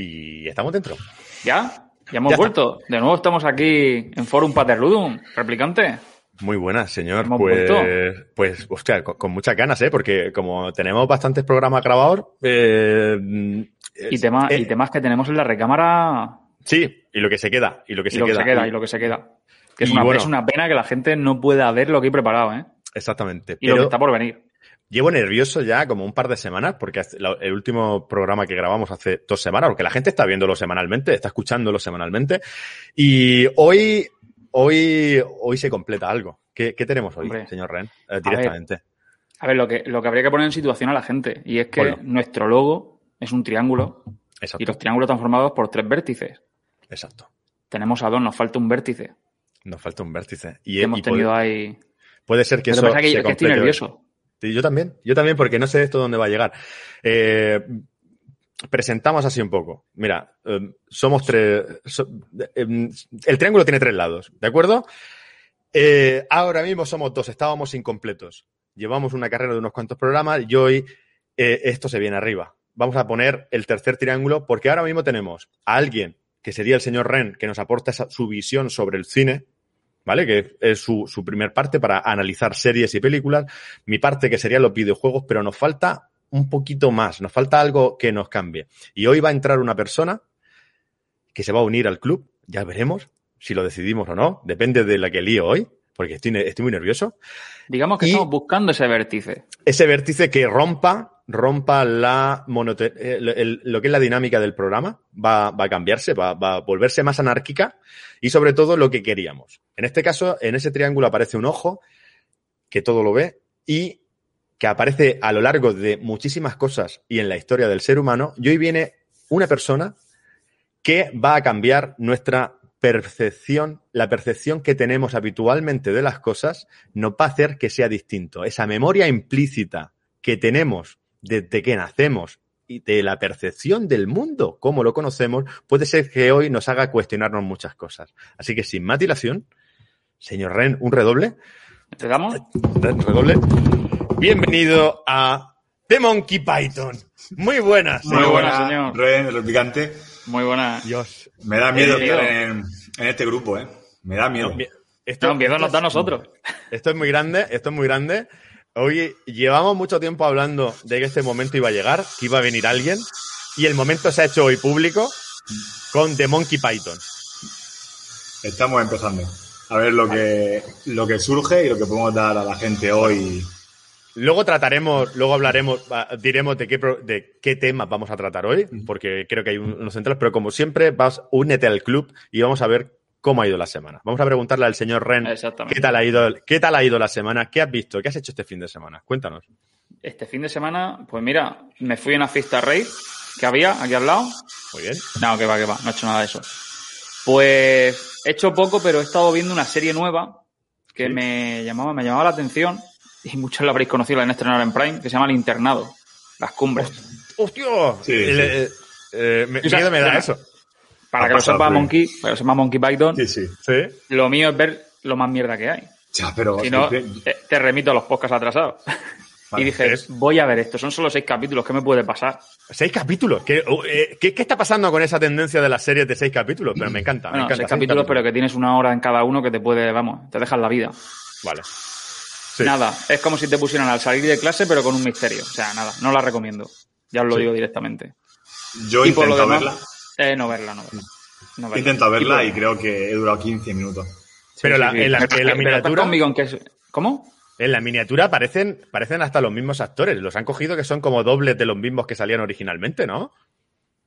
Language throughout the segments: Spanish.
Y estamos dentro. ¿Ya? Ya hemos Ya está. vuelto. De nuevo estamos aquí en Forum Paterludum, replicante. Muy buenas, señor. Pues, vuelto. pues, hostia, con, con muchas ganas, ¿eh? Porque como tenemos bastantes programas grabados, eh, Y, tema- eh, y temas que tenemos en la recámara Sí, y lo que se queda, y lo que y se lo que queda. se queda, y lo que se queda. Que es una, bueno. es una pena que la gente no pueda ver lo que he preparado, ¿eh? Exactamente. Y lo que está por venir. Llevo nervioso ya como un par de semanas, porque el último programa que grabamos hace dos semanas, porque la gente está viéndolo semanalmente, está escuchándolo semanalmente, y hoy, hoy, hoy se completa algo. ¿Qué, qué tenemos hoy, Hombre. señor Ren? Eh, directamente. A ver, lo que, lo que habría que poner en situación a la gente. Y es que Ponlo. nuestro logo es un triángulo Exacto. y los triángulos están formados por tres vértices. Exacto. Tenemos a dos, nos falta un vértice. Nos falta un vértice. Y, hemos y puede- tenido ahí. Puede ser que Pero eso pasa que, se yo- que estoy complete nervioso. Yo también, yo también, porque no sé esto dónde va a llegar. Eh, presentamos así un poco. Mira, eh, somos tres. eh, el triángulo tiene tres lados, ¿de acuerdo? Eh, ahora mismo somos dos, estábamos incompletos. Llevamos una carrera de unos cuantos programas y hoy eh, esto se viene arriba. Vamos a poner el tercer triángulo porque ahora mismo tenemos a alguien que sería el señor Ren, que nos aporta su visión sobre el cine, ¿vale? Que es su, su primer parte para analizar series y películas. Mi parte que serían los videojuegos, pero nos falta un poquito más, nos falta algo que nos cambie. Y hoy va a entrar una persona que se va a unir al club, ya veremos si lo decidimos o no, depende de la que lío hoy, porque estoy, estoy muy nervioso. Digamos que Y- estamos buscando ese vértice. Ese vértice que rompa, rompa la monote- el- el- lo que es la dinámica del programa, va, va a cambiarse, va, va a volverse más anárquica y sobre todo lo que queríamos. En este caso, en ese triángulo aparece un ojo que todo lo ve y que aparece a lo largo de muchísimas cosas y en la historia del ser humano. Y hoy viene una persona que va a cambiar nuestra percepción, la percepción que tenemos habitualmente de las cosas, nos va a hacer que sea distinto. Esa memoria implícita que tenemos desde que nacemos y de la percepción del mundo, como lo conocemos, puede ser que hoy nos haga cuestionarnos muchas cosas. Así que sin más dilación, señor Ren, un redoble. ¿Te damos? Redoble. Bienvenido a The Monkey Python. Muy buenas. Muy buenas, señor. Ren, el replicante. Muy buena. Dios. Me da miedo Bienvenido. estar en, en este grupo, ¿eh? Me da miedo. Esto, No, miedo esto nos da a nosotros. Esto es muy grande, esto es muy grande. Hoy llevamos mucho tiempo hablando de que este momento iba a llegar, que iba a venir alguien, y el momento se ha hecho hoy público con The Monkey Python. Estamos empezando. A ver lo que, lo que surge y lo que podemos dar a la gente hoy. Luego trataremos, luego hablaremos, diremos de qué, pro- de qué temas vamos a tratar hoy, porque creo que hay un- unos centrales, pero como siempre, vas, únete al club y vamos a ver cómo ha ido la semana. Vamos a preguntarle al señor Ren Exactamente. qué tal ha ido, qué tal ha ido la semana, qué has visto, qué has hecho este fin de semana. Cuéntanos. Este fin de semana, pues mira, me fui a una fiesta rave que había aquí al lado. Muy bien. No, que va, que va, no he hecho nada de eso. Pues he hecho poco, pero he estado viendo una serie nueva que Sí. me llamaba, me llamaba la atención y muchos la habréis conocido, la han estrenado en Prime, que se llama El Internado, Las Cumbres. ¡Hostia! Sí, El- sí. eh, eh, me- O sea, miedo me da eso. Para Ha que lo sepa. Monkey, para que lo sepa Monkey Python, Sí, sí. Sí. lo mío es ver lo más mierda que hay. Ya, pero. Si no, te, te remito a los podcasts atrasados. Vale, y dije, es- voy a ver esto, son solo seis capítulos, ¿qué me puede pasar? Seis capítulos. ¿Qué, uh, eh, ¿qué, qué está pasando con esa tendencia de las series de seis capítulos? Pero me encanta. me Bueno, encanta. seis capítulos, pero que tienes una hora en cada uno que te puede, vamos, te dejan la vida. Vale. Sí. Nada, es como si te pusieran al salir de clase, pero con un misterio. O sea, nada, no la recomiendo. Ya os lo Sí. digo directamente. Yo Y por lo intento demás- verla. Eh, no verla, no verla. No He verla. intentado verla y creo que he durado 15 minutos. Pero Sí, la- en la- en miniatura- conmigo en que es- ¿Cómo? En la miniatura parecen, parecen hasta los mismos actores. Los han cogido que son como dobles de los mismos que salían originalmente, ¿no?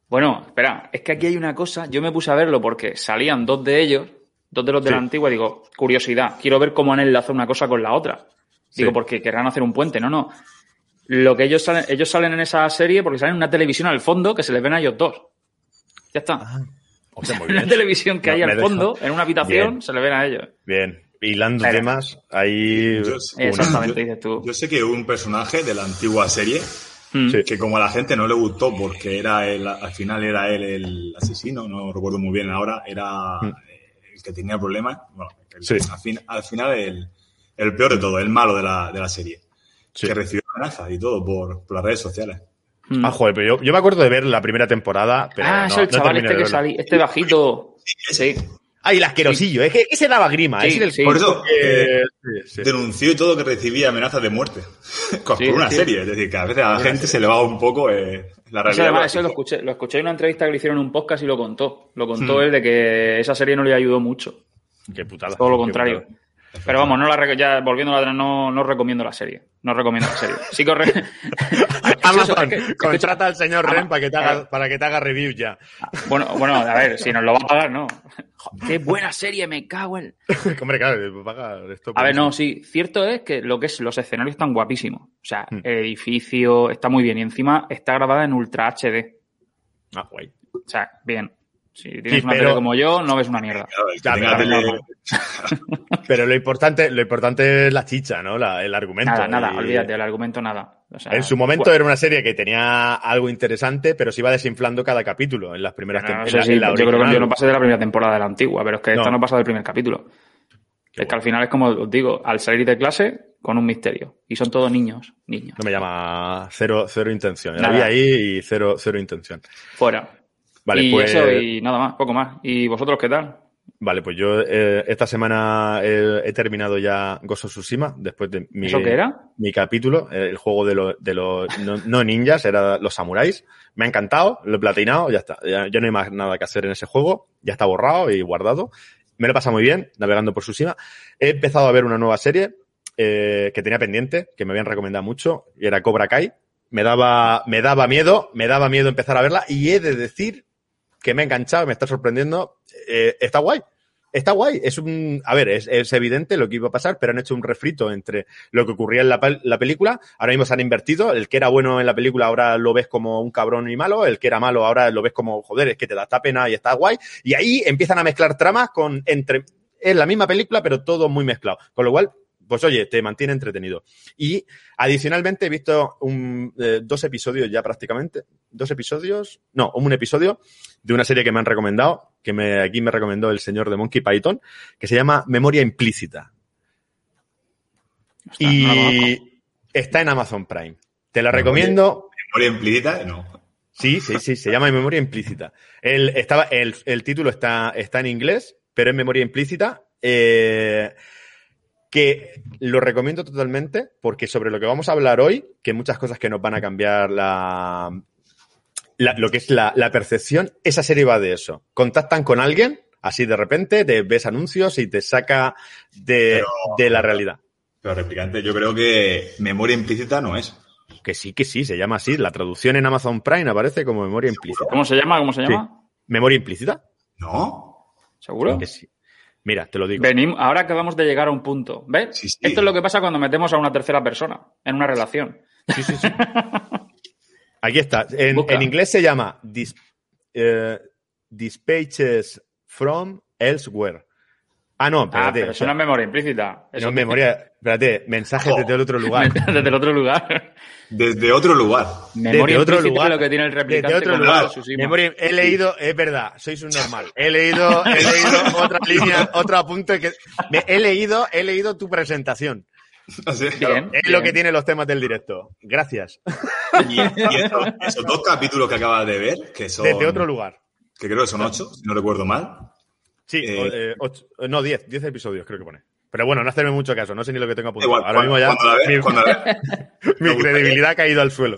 Bueno, espera, es que aquí hay una cosa. Yo me puse a verlo porque salían dos de ellos, dos de los de Sí. la antigua, y digo, curiosidad, quiero ver cómo han enlazado una cosa con la otra. Digo, Sí. porque querrán hacer un puente, no, no. lo que ellos salen, ellos salen en esa serie porque salen en una televisión al fondo que se les ven a ellos dos. Ya está. Muy en una televisión que No, hay al fondo, en una habitación, Bien. se les ven a ellos. Bien. Hilando Claro. temas, ahí. Yo-. Exactamente, dices tú. Yo sé que hubo un personaje de la antigua serie Mm. Sí. que como a la gente no le gustó porque era él, al final era él el asesino, no recuerdo muy bien ahora, era Mm. el que tenía problemas, bueno, el- Sí. al, fin- al final el, el peor de todo, el malo de la, de la serie, Sí. que recibió amenazas y todo por, por las redes sociales. Mm. Ah, joder, pero yo, yo me acuerdo de ver la primera temporada, pero ah, no, eso el no chaval este que salí, este bajito. Sí. Ay, el asquerosillo, es que ese daba grima, Sí, ese era el sí. Por eso Eh, sí, sí. denunció y todo que recibía amenazas de muerte con Sí, por una sí. serie. Es decir, que a veces a la gente se le va un poco eh, la Eso, realidad. además, eso lo escuché, lo escuché en una entrevista que le hicieron en un podcast y lo contó. Lo contó Hmm. él de que esa serie no le ayudó mucho. Qué putada. Todo lo contrario. putada. Pero vamos, no la ya volviendo a la no, no recomiendo la serie. No recomiendo la serie. Sí que re- Amazon, Es que- contrata al señor Ren para que te haga, para que te haga review ya. Bueno, bueno, a ver, si nos lo va a pagar, no. Qué buena serie, me cago en. Hombre, claro, paga esto. A ver, no, sí, cierto es que lo que es los escenarios están guapísimos. O sea, Hmm. el edificio está muy bien y encima está grabada en Ultra HD. Ah, guay. O sea, bien. Si tienes Sí, una pero- tele como yo, no ves una mierda. Claro, Ya, pero- tele- Pero lo importante, lo importante es la chicha, ¿no? La- el argumento. Nada, nada, Y olvídate, el argumento nada. O sea, En su momento era una serie que tenía algo interesante, pero se iba desinflando cada capítulo en las primeras bueno, temporadas. eso sí, yo creo que yo no pasé de la primera temporada de la antigua, pero es que esta No. no pasa del primer capítulo. Qué es que al final es como os digo, al salir de clase con un misterio. Y son todos niños, niños. No me llama cero, cero intención. Nada. vi ahí y cero, cero intención. Fuera. Vale, y pues. eso, y nada más, poco más. ¿Y vosotros qué tal? Vale, pues yo eh, esta semana eh, he terminado ya of Tsushima después de mi, ¿Eso qué era? mi capítulo, el juego de, los de los no, no ninjas, era los samuráis. Me ha encantado, lo he platinado, ya está. Ya, ya no hay más nada que hacer en ese juego, ya está borrado y guardado. Me lo he pasado muy bien navegando por Tsushima. He empezado a ver una nueva serie eh, que tenía pendiente, que me habían recomendado mucho, y era Cobra Kai. Me daba, me daba miedo, me daba miedo empezar a verla y he de decir que me ha enganchado, me está sorprendiendo. Eh, está guay. Está guay. Es un, a ver, es, es evidente lo que iba a pasar, pero han hecho un refrito entre lo que ocurría en la, la película. Ahora mismo se han invertido. El que era bueno en la película ahora lo ves como un cabrón y malo. El que era malo ahora lo ves como, joder, es que te da esta pena y está guay. Y ahí empiezan a mezclar tramas con, entre, es la misma película, pero todo muy mezclado. Con lo cual, pues oye, te mantiene entretenido. Y adicionalmente he visto un, eh, dos episodios ya prácticamente, dos episodios, no, un episodio de una serie que me han recomendado, que me, aquí me recomendó el señor de Monkey Python, que se llama Memoria Implícita. Y está en Amazon Prime. Te la recomiendo. Memoria implícita, no. Sí, sí, sí, se llama Memoria Implícita. El, estaba, el, el título está, está en inglés, pero es Memoria Implícita. eh, que lo recomiendo totalmente porque sobre lo que vamos a hablar hoy, que muchas cosas que nos van a cambiar la, la- lo que es la, la percepción, esa serie va de eso. Contactan con alguien, así de repente, te ves anuncios y te saca de, Pero- de la realidad. Pero replicante, yo creo que memoria implícita no es. Que sí, que sí, se llama así. La traducción en Amazon Prime aparece como memoria implícita. ¿Cómo se llama? ¿Cómo se Sí. llama? ¿Memoria implícita? ¿No? ¿Seguro? Que sí. Mira, te lo digo. Venimos, ahora acabamos de llegar a un punto. ¿Ves? Sí, sí. Esto es lo que pasa cuando metemos a una tercera persona en una relación. Sí, sí, sí. Aquí está. En, en inglés se llama dis- eh, Dispatches from Elsewhere. Ah, no, Ah, espérate. pero eso no es memoria implícita. Eso no memoria. Espérate, mensajes Oh. desde el otro lugar. Desde el otro lugar. Desde otro lugar. Memoria Desde otro implícita lugar. es lo que tiene el replicante. Desde otro lugar. Memoria- he leído, es verdad, sois un normal. He leído, he leído otra línea, otro apunte que. me- he leído, he leído tu presentación. Así, Bien. Es lo que tiene los temas del directo. Gracias. Y, y eso- esos dos capítulos que acabas de ver, que son. Desde otro lugar. Que creo que son ocho, si no recuerdo mal. Sí, Eh, eh, ocho- no, diez, diez episodios creo que pone. Pero bueno, no hacerme mucho caso, no sé ni lo que tengo apuntado. Igual, Ahora mismo ya cuando la mi, cuando la mi credibilidad ha caído al suelo.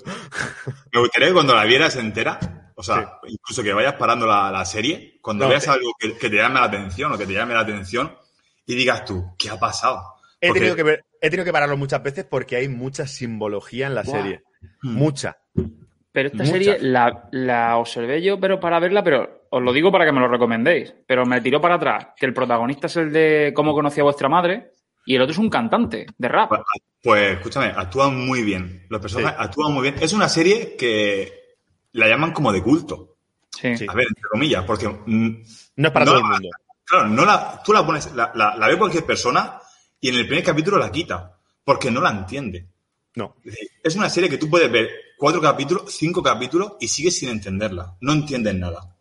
Me gustaría que cuando la vieras entera, o sea, incluso que vayas parando la, la serie, cuando No, veas algo que, que te llame la atención o que te llame la atención y digas tú, ¿qué ha pasado? He Porque- tenido, que ver- he tenido que pararlo muchas veces porque hay mucha simbología en la serie. Hmm. Mucha. Pero esta Muchas. serie la, la observé yo, pero para verla, pero os lo digo para que me lo recomendéis. Pero me tiró para atrás que el protagonista es el de cómo conocí a vuestra madre. Y el otro es un cantante de rap. Pues, pues, escúchame, actúan muy bien. Los personajes actúan muy bien. Es una serie que la llaman como de culto. Sí. A ver, entre comillas, porque. mm, No es para No, todo el mundo. Claro, no la, tú la pones, la, la- la ve cualquier persona y en el primer capítulo la quita, porque no la entiende. No. Es una serie que tú puedes ver cuatro capítulos, cinco capítulos y sigues sin entenderla. No entiendes nada.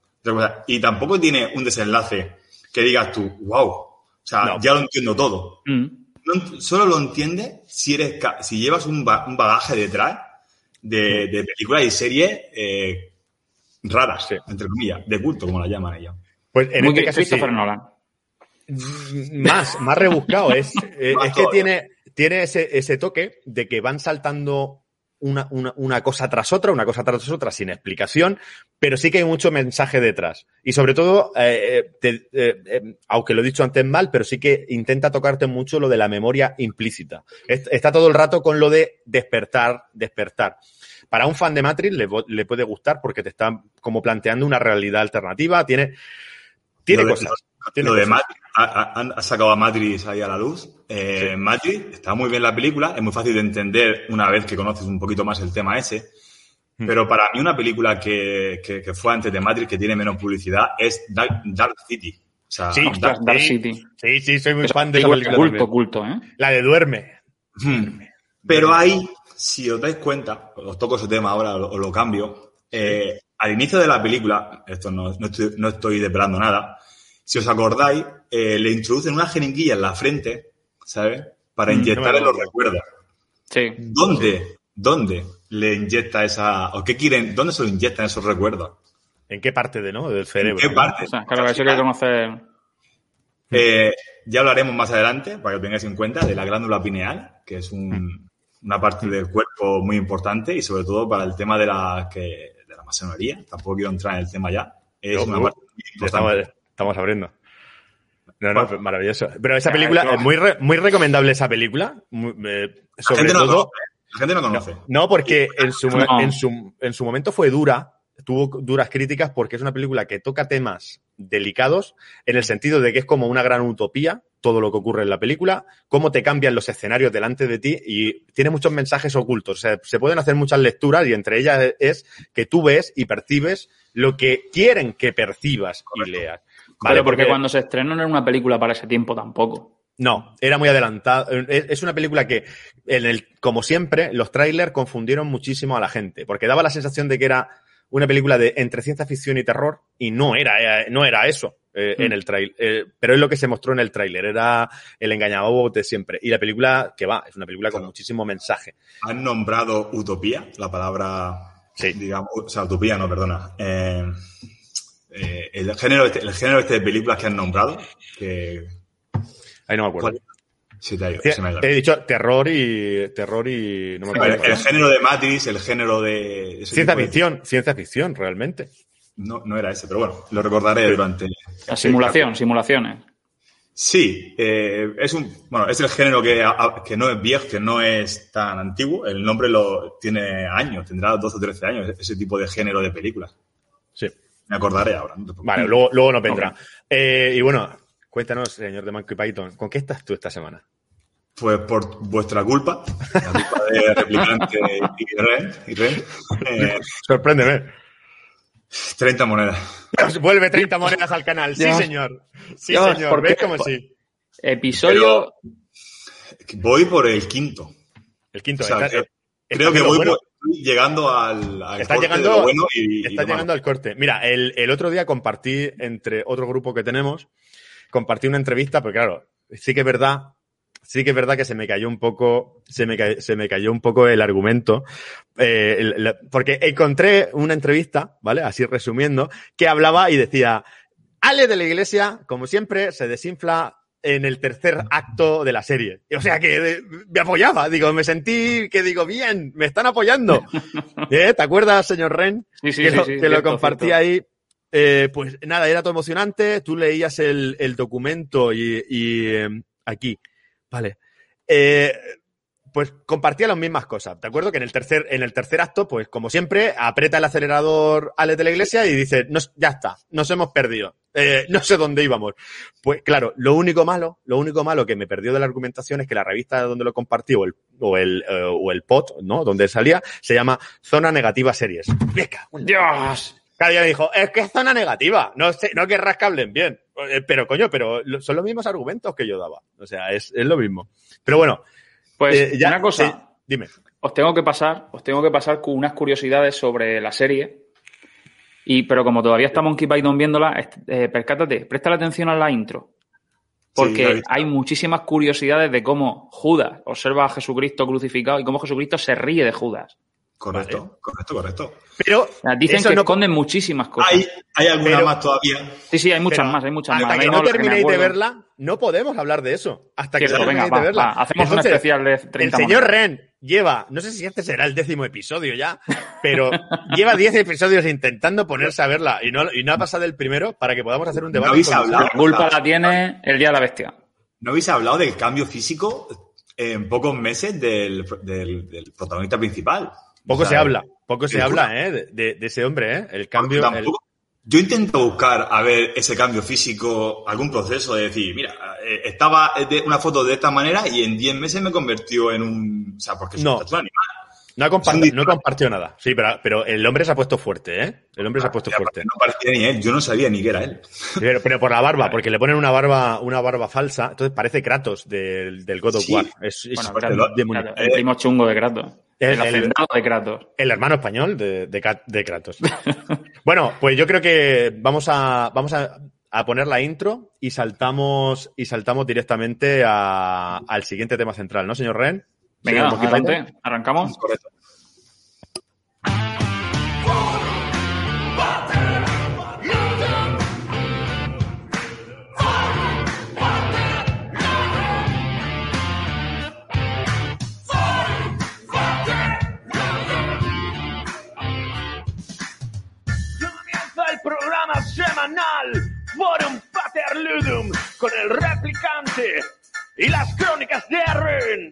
Y tampoco tiene un desenlace que digas tú, wow, o sea, No. ya lo entiendo todo. Mm. No solo lo entiendes si eres si llevas un, ba- un bagaje detrás de, de películas y series eh, raras, Sí. entre comillas, de culto, como la llaman ellos. Pues en Muy este caso sí. Christopher Nolan. Más, más rebuscado es. eh, Más es que tiene, tiene ese, ese toque de que van saltando una, una, una cosa tras otra, una cosa tras otra sin explicación, pero sí que hay mucho mensaje detrás. Y sobre todo, eh, eh, te- eh, aunque lo he dicho antes mal, pero sí que intenta tocarte mucho lo de la memoria implícita. Es- Está todo el rato con lo de despertar, despertar. Para un fan de Matrix le, le puede gustar porque te está como planteando una realidad alternativa, tiene, tiene Lo de- cosas. tiene Lo de cosas. Matrix, ha, ha- han- ha sacado a Matrix ahí a la luz. Eh, Matrix está muy bien la película, es muy fácil de entender una vez que conoces un poquito más el tema ese. Hmm. Pero para mí una película que, que- que fue antes de Matrix, que tiene menos publicidad, es Dark, Dark City. O sea, Sí, Dark sí. City. Sí, sí, soy muy Es fan de esa culto, película. culto, culto, ¿eh? La de Duerme. Hmm. Pero ahí, si os dais cuenta, os toco ese tema ahora, os lo cambio. eh, al inicio de la película, esto no, no estoy, no estoy desvelando nada, si os acordáis, eh, le introducen una jeringuilla en la frente, ¿sabes? Para Mm, inyectarle no los recuerdos. Sí. ¿Dónde? ¿Dónde le inyecta esa, o qué quieren, dónde se lo inyectan esos recuerdos? ¿En qué parte de no? Del cerebro. ¿En qué no? parte? O sea, claro, eso hay que conocer. Eh, ya hablaremos más adelante, para que lo tengáis en cuenta, de la glándula pineal, que es un- una parte del cuerpo muy importante y sobre todo para el tema de la, que, de la masonería. Tampoco quiero entrar en el tema ya. Es No, una no, parte muy Estamos, importante. estamos abriendo. No, no, Bueno. maravilloso. Pero esa película, es muy, re- muy recomendable esa película. muy- eh, La sobre gente no todo. ¿eh? La gente no conoce. No, porque en su, No. en, su, en su momento fue dura, tuvo duras críticas porque es una película que toca temas delicados en el sentido de que es como una gran utopía todo lo que ocurre en la película, cómo te cambian los escenarios delante de ti y tiene muchos mensajes ocultos. O sea, se pueden hacer muchas lecturas y entre ellas es que tú ves y percibes lo que quieren que percibas y leas. Vale, porque, cuando se estrenó no era una película para ese tiempo tampoco. No, era muy adelantado. Es una película que, en el, como siempre, los trailers confundieron muchísimo a la gente, porque daba la sensación de que era una película de entre ciencia ficción y terror, y no era, eh, no era eso eh, Mm. en el trailer. pero es lo que se mostró en el tráiler, era el engañado de siempre. Y la película, que va, es una película con Claro. muchísimo mensaje. Han nombrado utopía, la palabra, Sí. digamos, o sea, utopía no, perdona. Eh, eh, el, género este, el género este de películas que han nombrado, que... Ahí no me acuerdo. te ha ido, Sí, se me ha ido. He dicho terror y terror y no me El, acuerdo. el género de Matrix, el género de... Ciencia de- ficción, ciencia ficción, realmente. No, no era ese, pero bueno, lo recordaré durante... La simulación, simulaciones. Sí, eh, es un, bueno, es el género que, a- que no es viejo, que no es tan antiguo. El nombre lo tiene años, tendrá 12 o 13 años, ese tipo de género de películas. Sí. Me acordaré ahora. no. Vale, luego, luego nos vendrá. Eh, y bueno, cuéntanos, señor de Manco y Python, ¿con qué estás tú esta semana? Pues por vuestra culpa, la culpa de Replicante y Ren, y Ren, eh, Sorpréndeme. 30 monedas. Vuelve 30 monedas al canal. Sí, señor. Sí, señor. ¿por ¿Ves qué? cómo sí? Episodio. Voy por el quinto. El quinto. O sea, está- que- está Creo que voy bueno. por- llegando al, al Está corte de llegando- lo bueno y, y Está llegando al corte. Mira, el, el otro día compartí entre otro grupo que tenemos, compartí una entrevista, porque claro, sí que es verdad, sí que es verdad que se me cayó un poco, se me, ca- se me cayó un poco el argumento, eh, el- la- porque encontré una entrevista, ¿vale? Así resumiendo, que hablaba y decía, Ale de la Iglesia, como siempre, se desinfla en el tercer acto de la serie. O sea que eh, me apoyaba, digo, me sentí que digo, bien, me están apoyando. ¿Eh? ¿Te acuerdas, señor Ren? Sí, sí, que sí, lo, que cierto, lo compartí cierto. ahí. Eh, pues nada, era todo emocionante. Tú leías el, el documento y, y, eh, aquí. Vale. Eh, pues compartía las mismas cosas. ¿De acuerdo? Que en el tercer, en el tercer acto, pues como siempre, aprieta el acelerador Alex de la iglesia y dice, no, ya está, nos hemos perdido. Eh, no sé dónde íbamos. Pues claro, lo único malo, lo único malo que me perdió de la argumentación es que la revista donde lo compartí o el, o el, eh, o el pot, ¿no? Donde salía, se llama Zona Negativa Series. Venga, ¡Dios! Claro, ya me dijo, es que es zona negativa, no, sé, no querrás que hablen bien. Eh, Pero coño, pero son los mismos argumentos que yo daba. O sea, es, es lo mismo. Pero bueno, Pues eh, ya- una cosa, sí, dime. os tengo que pasar, os tengo que pasar con unas curiosidades sobre la serie. Y, pero como todavía está Monkey Python viéndola, eh, percátate, presta la atención a la intro. Porque hay muchísimas curiosidades de cómo Judas observa a Jesucristo crucificado y cómo Jesucristo se ríe de Judas. Correcto, correcto, correcto. Pero dicen eso que no- esconden muchísimas cosas. Hay, hay alguna Pero- más todavía. Sí, sí, hay muchas pero más, hay muchas hasta más. que no lo que me terminéis de verla, no podemos hablar de eso. Hasta que no terminéis de verla. va, hacemos un especial de 30 El señor. Ren lleva, no sé si este será el décimo episodio ya, pero lleva 10 episodios intentando ponerse a verla y no, y no ha pasado el primero para que podamos hacer un debate. habéis con- hablado? La culpa la tiene el Día de la Bestia. ¿No habéis hablado del cambio físico en pocos meses del, del- del protagonista principal? Poco se habla, poco se habla, ¿eh? De, ese hombre, ¿eh? El cambio. el- Yo intento buscar a ver ese cambio físico, algún proceso de decir, mira, eh, estaba de una foto de esta manera y en 10 meses me convirtió en un. O sea, porque No. es un animal. No, ha comparti- es un no disparate. compartió nada. Sí, pero, pero el hombre se ha puesto fuerte, ¿eh? El hombre se ha puesto fuerte. No parecía ni él, yo no sabía ni que era él. Pero, pero por la barba, porque le ponen una barba, una barba falsa, entonces parece Kratos del, del God of Sí. War. Es, es Bueno, Kratos. Kratos, el primo chungo de Kratos. El- El, el- de Kratos. El hermano español de, de, de Kratos. bueno, pues yo creo que vamos a, vamos a, a poner la intro y saltamos, y saltamos directamente a- al siguiente tema central, ¿no, señor Ren? Venga, Señor Monkey Python. adelante. Arrancamos. Correcto. Comienza el programa semanal Forum Paterludum con el replicante y las crónicas de Ren.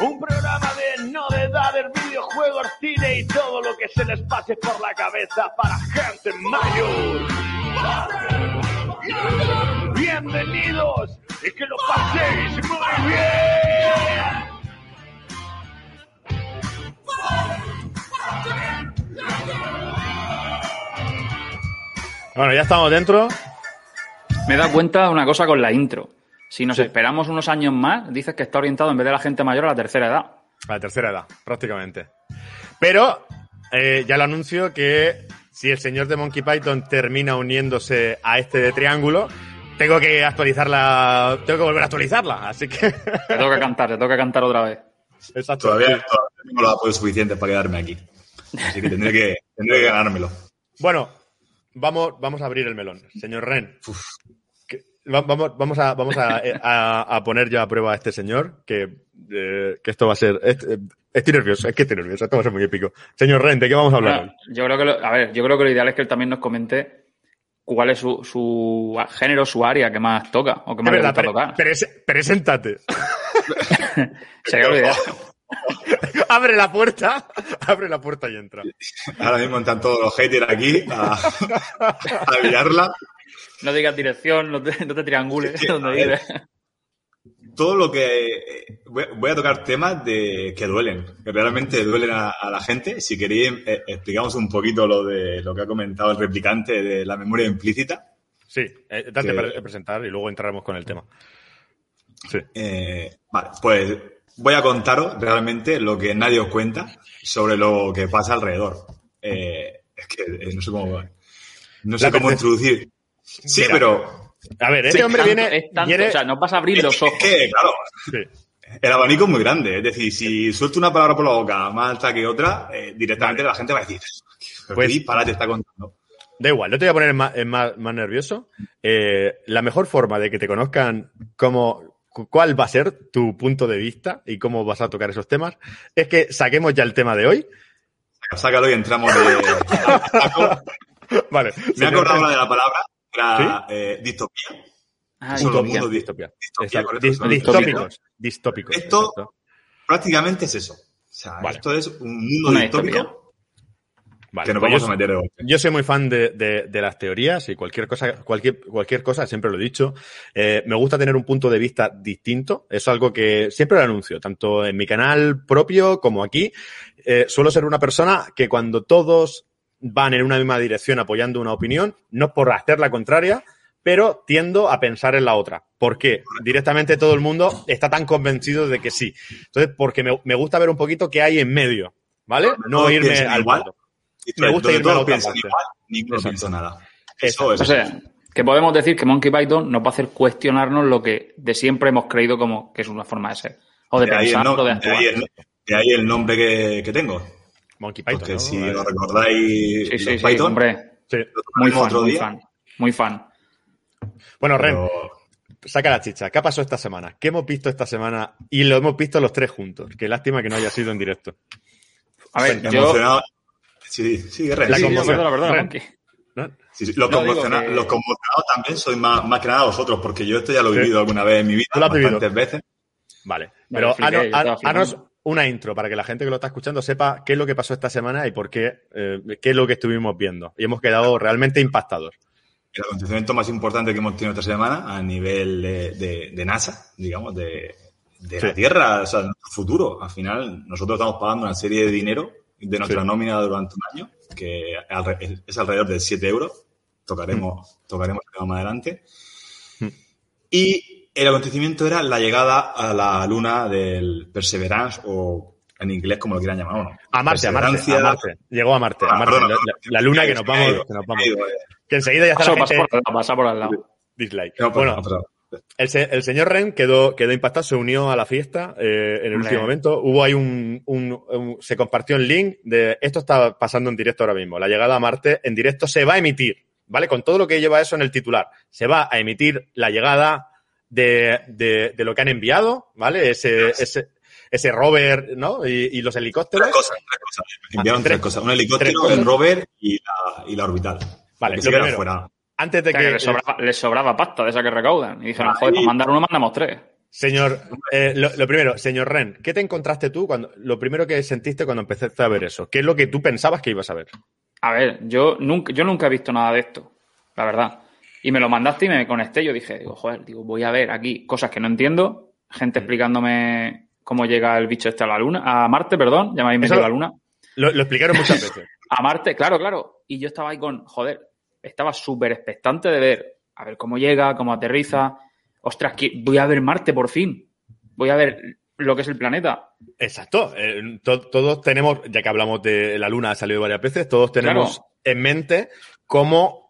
Un programa de novedades, videojuegos, cine y todo lo que se les pase por la cabeza para gente mayor. Bienvenidos y que lo paséis muy bien. Bueno, ya estamos dentro. Me he dado cuenta de una cosa con la intro. Si nos esperamos unos años más, dices que está orientado en vez de la gente mayor a la tercera edad. A la tercera edad, prácticamente. Pero eh, ya lo anuncio que si el señor de Monkey Python termina uniéndose a este de triángulo, tengo que actualizarla, tengo que volver a actualizarla. Así que, Te toca cantar, te toca cantar otra vez. exacto. Todavía, todavía no tengo los apoyos suficientes para quedarme aquí. Así que tendré que, tendré que ganármelo. Bueno, vamos, vamos a abrir el melón, señor Ren. Que- va- Vamos, vamos, a, vamos a, a- a poner ya a prueba a este señor, que, eh, que esto va a ser... est- eh, Estoy nervioso, es que estoy nervioso, esto va a ser muy épico. Señor Ren, ¿de qué vamos a hablar? Bueno, yo creo que lo, a ver, yo creo que lo ideal es que él también nos comente cuál es su, su género, su área que más toca o que más le verdad, gusta pre- tocar. preséntate. Sería lo ideal. abre la puerta, abre la puerta y entra. Ahora mismo están todos los haters aquí a, a liarla. No digas dirección, no te, no te triangules Sí, donde vives. Todo lo que. Voy voy a tocar temas de que duelen, que realmente duelen a, a la gente. Si queréis, eh, explicamos un poquito lo de lo que ha comentado el replicante de la memoria implícita. Sí, eh, date Que- para presentar y luego entraremos con el tema. Sí. Eh, vale, pues voy a contaros realmente lo que nadie os cuenta sobre lo que pasa alrededor. Eh, es que eh, no sé cómo, no sé La cómo introducir. Sí, Mira. pero A ver, este Sí, hombre Tanto- viene. es tanto- o sea, no vas a abrir los es ojos. que, claro, sí. el abanico es muy grande. Es decir, si suelto una palabra por la boca más alta que otra, eh, directamente la gente va a decir, ¿qué Pues- disparate está contando? Da igual, no te voy a poner más, en más, más nervioso. Eh, la mejor forma de que te conozcan cómo, cu- cuál va a ser tu punto de vista y cómo vas a tocar esos temas es que saquemos ya el tema de hoy. Sácalo y entramos de... Vale. Me he acordado de la palabra, era eh, distopía. Ah, Solo mundo distopía, correcto, distópicos. Distópicos. Esto- exacto. prácticamente es eso. O sea, Vale. esto es un mundo Una distópico distopía. Vale, que nos pues vamos yo- a meter de. Yo soy muy fan de, de- de las teorías y cualquier cosa, cualquier, cualquier cosa, siempre lo he dicho. eh, me gusta tener un punto de vista distinto. Es algo que siempre lo anuncio, tanto en mi canal propio como aquí. Eh, suelo ser una persona que cuando todos van en una misma dirección apoyando una opinión, no por hacer la contraria, pero tiendo a pensar en la otra. ¿Por qué? Directamente todo el mundo está tan convencido de que sí. Entonces, porque me, me gusta ver un poquito qué hay en medio, ¿vale? No Todos irme al igual. me gusta irme a la otra parte. igual, ninguno piensa nada. Eso es. O sea, que podemos decir que Monkey Python nos va a hacer cuestionarnos lo que de siempre hemos creído como que es una forma de ser. O de, de, pensar o de actuar. ahí el- de ahí el nombre que, que tengo. Monkey Python. Porque ¿no? si lo recordáis, Sí, sí, los sí, Python, hombre. sí. lo Muy fan, otro muy día, fan. Muy fan. Bueno, Ren, pero- saca la chicha. ¿Qué ha pasado esta semana? ¿Qué hemos visto esta semana? Y lo hemos visto los tres juntos. Qué lástima que no haya sido en directo. A ver, yo... emocionado. Sí, sí, Ren, La no, conmoción. perdona, perdona, Ren. Monkey. ¿no? sí, sí. Los, No, que- conmocionados también soy más, más que nada vosotros, porque yo esto ya lo he Sí. vivido alguna vez en mi vida, Tú lo has vivido. bastantes veces. Vale. Pero expliqué, ha- hanos flipando. Una intro para que la gente que lo está escuchando sepa qué es lo que pasó esta semana y por qué, eh, qué es lo que estuvimos viendo. Y hemos quedado realmente impactados. El acontecimiento más importante que hemos tenido esta semana a nivel de, de- de NASA, digamos, de, de la Sí. Tierra, o sea, nuestro futuro. Al final, nosotros estamos pagando una serie de dinero de nuestra Sí. nómina durante un año, que es alrededor de 7 euros. Tocaremos, tocaremos el tema más adelante. Mm. Y el acontecimiento era la llegada a la luna del Perseverance, o en inglés como lo quieran llamar, ¿o no? A Marte, a Marte, a Perseverancia- Marte. Llegó a Marte, a Ah, Marte. perdona, la, la- la luna que nos vamos, que nos vamos. eh. Que enseguida ya está Paso, la gente por al lado, pasa por al lado. dislike. No, Bueno. El, se- el señor Ren quedó, quedó impactado, se unió a la fiesta eh, en el último momento. Hubo ahí un, un- un- Se compartió el link de esto está pasando en directo ahora mismo. La llegada a Marte en directo se va a emitir, ¿vale? Con todo lo que lleva eso en el titular. Se va a emitir la llegada de, de- de lo que han enviado, ¿vale? Ese, ese, ese rover, ¿no? Y, y los helicópteros. Tres cosas, tres cosas. Enviaron Ah, tres- tres, cosas. Un helicóptero, cosas. el rover y la, y la orbital. Vale, lo primero. fuera. Antes de O sea, que que. les, sobraba, les sobraba pasta de esa que recaudan. Y dijeron, joder, para mandar uno mandamos tres. Señor, eh, lo, lo primero, señor Ren, ¿qué te encontraste tú cuando, lo primero que sentiste cuando empezaste a ver eso? ¿Qué es lo que tú pensabas que ibas a ver? A ver, yo nunca, yo nunca he visto nada de esto, la verdad. Y me lo mandaste y me conecté. Yo dije, digo, joder, digo, voy a ver aquí cosas que no entiendo. Mm. Gente explicándome cómo llega el bicho este a la luna, a Marte, perdón, ya me habéis Eso- metido a la luna. Lo, lo explicaron muchas veces. A Marte, claro, claro. Y yo estaba ahí con, joder, estaba súper expectante de ver, a ver cómo llega, cómo aterriza. Ostras, que voy a ver Marte por fin. Voy a ver lo que es el planeta. Exacto. Eh, to- todos tenemos, ya que hablamos de la Luna, ha salido varias veces, todos tenemos Claro. en mente cómo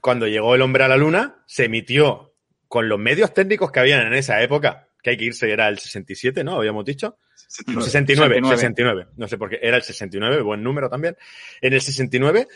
cuando llegó el hombre a la Luna se emitió con los medios técnicos que habían en esa época, que hay que irse, era el 67, ¿no? Habíamos dicho. 69. 69, 69. 69. No sé por qué. Era el 69, buen número también. En el 69,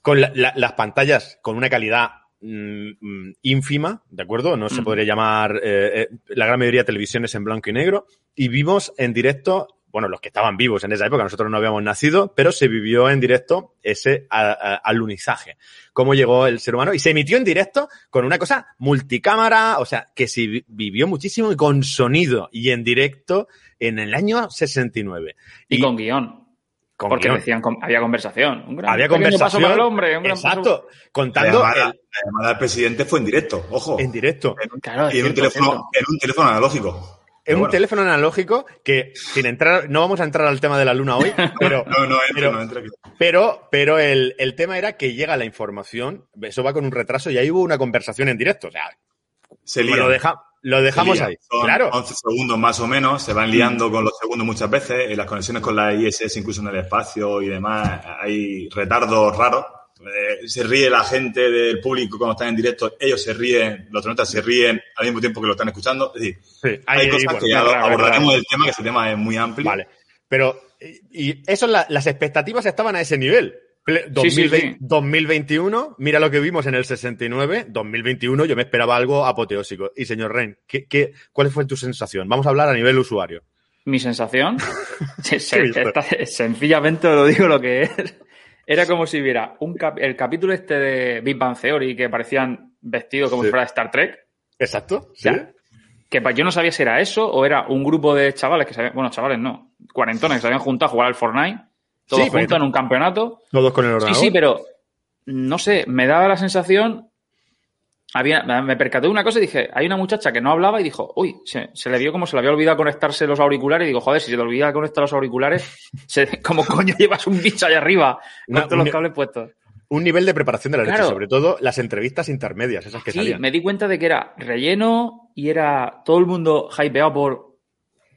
con la- la- las pantallas con una calidad mm, mm, ínfima, ¿de acuerdo? No se Mm. podría llamar, eh, eh, la gran mayoría de televisiones en blanco y negro. Y vimos en directo, bueno, los que estaban vivos en esa época, nosotros no habíamos nacido, pero se vivió en directo ese alunizaje. Cómo llegó el ser humano. Y se emitió en directo con una cosa multicámara, o sea, que se vi- vivió muchísimo y con sonido y en directo en el año 69. Y, con guion. con porque guion. decían, había conversación. Un gran Había conversación. paso para el hombre. Un gran paso- exacto. La Contando llamada, el- la llamada del presidente fue en directo, ojo. en directo. En Claro, y en un, cierto, teléfono, cierto. en un teléfono analógico. Es un bueno. teléfono analógico que, sin entrar, no vamos a entrar al tema de la luna hoy, pero, No, no entra, pero- no entra. pero, pero el, el tema era que llega la información, eso va con un retraso y ahí hubo una conversación en directo. O sea, Se lo, deja- lo dejamos ahí. Son Claro. 11 segundos más o menos, se van liando con los segundos muchas veces, en las conexiones con la ISS, incluso en el espacio y demás, hay retardos raros. Eh, se ríe la gente del público cuando están en directo, ellos se ríen, los astronautas se ríen al mismo tiempo que lo están escuchando. Es decir, Sí, hay ahí- cosas bueno, que ya abordaremos raro. el tema, que ese tema es muy amplio. Vale. Pero, y eso, la- las expectativas estaban a ese nivel. Ple- Sí, sí, 2020 sí. 2021, mira lo que vimos en el 69, 2021 yo me esperaba algo apoteósico. Y señor Ren, ¿qué, qué, cuál fue tu sensación? Vamos a hablar a nivel usuario. Mi sensación, se- se- sencillamente lo digo lo que es. Era como si viera un cap- el capítulo este de Big Bang Theory que parecían vestidos como Sí. si fuera Star Trek. Exacto, sí. Ya. que yo no sabía si era eso o era un grupo de chavales que se habían, bueno, chavales no, cuarentones que se habían juntado a jugar al Fortnite, todos Sí, juntos en un campeonato. Todos con el Sí, ordenador. sí, pero no sé, me daba la sensación. Había, me percaté de una cosa y dije, hay una muchacha que no hablaba y dijo, uy, se, se le vio como se le había olvidado conectarse los auriculares y digo, joder, si se te olvida conectar los auriculares, se, como coño llevas un bicho ahí arriba con todos los cables puestos. Un nivel de preparación de la leche, Claro. sobre todo las entrevistas intermedias, esas que Sí, salían. me di cuenta de que era relleno y era todo el mundo hypeado por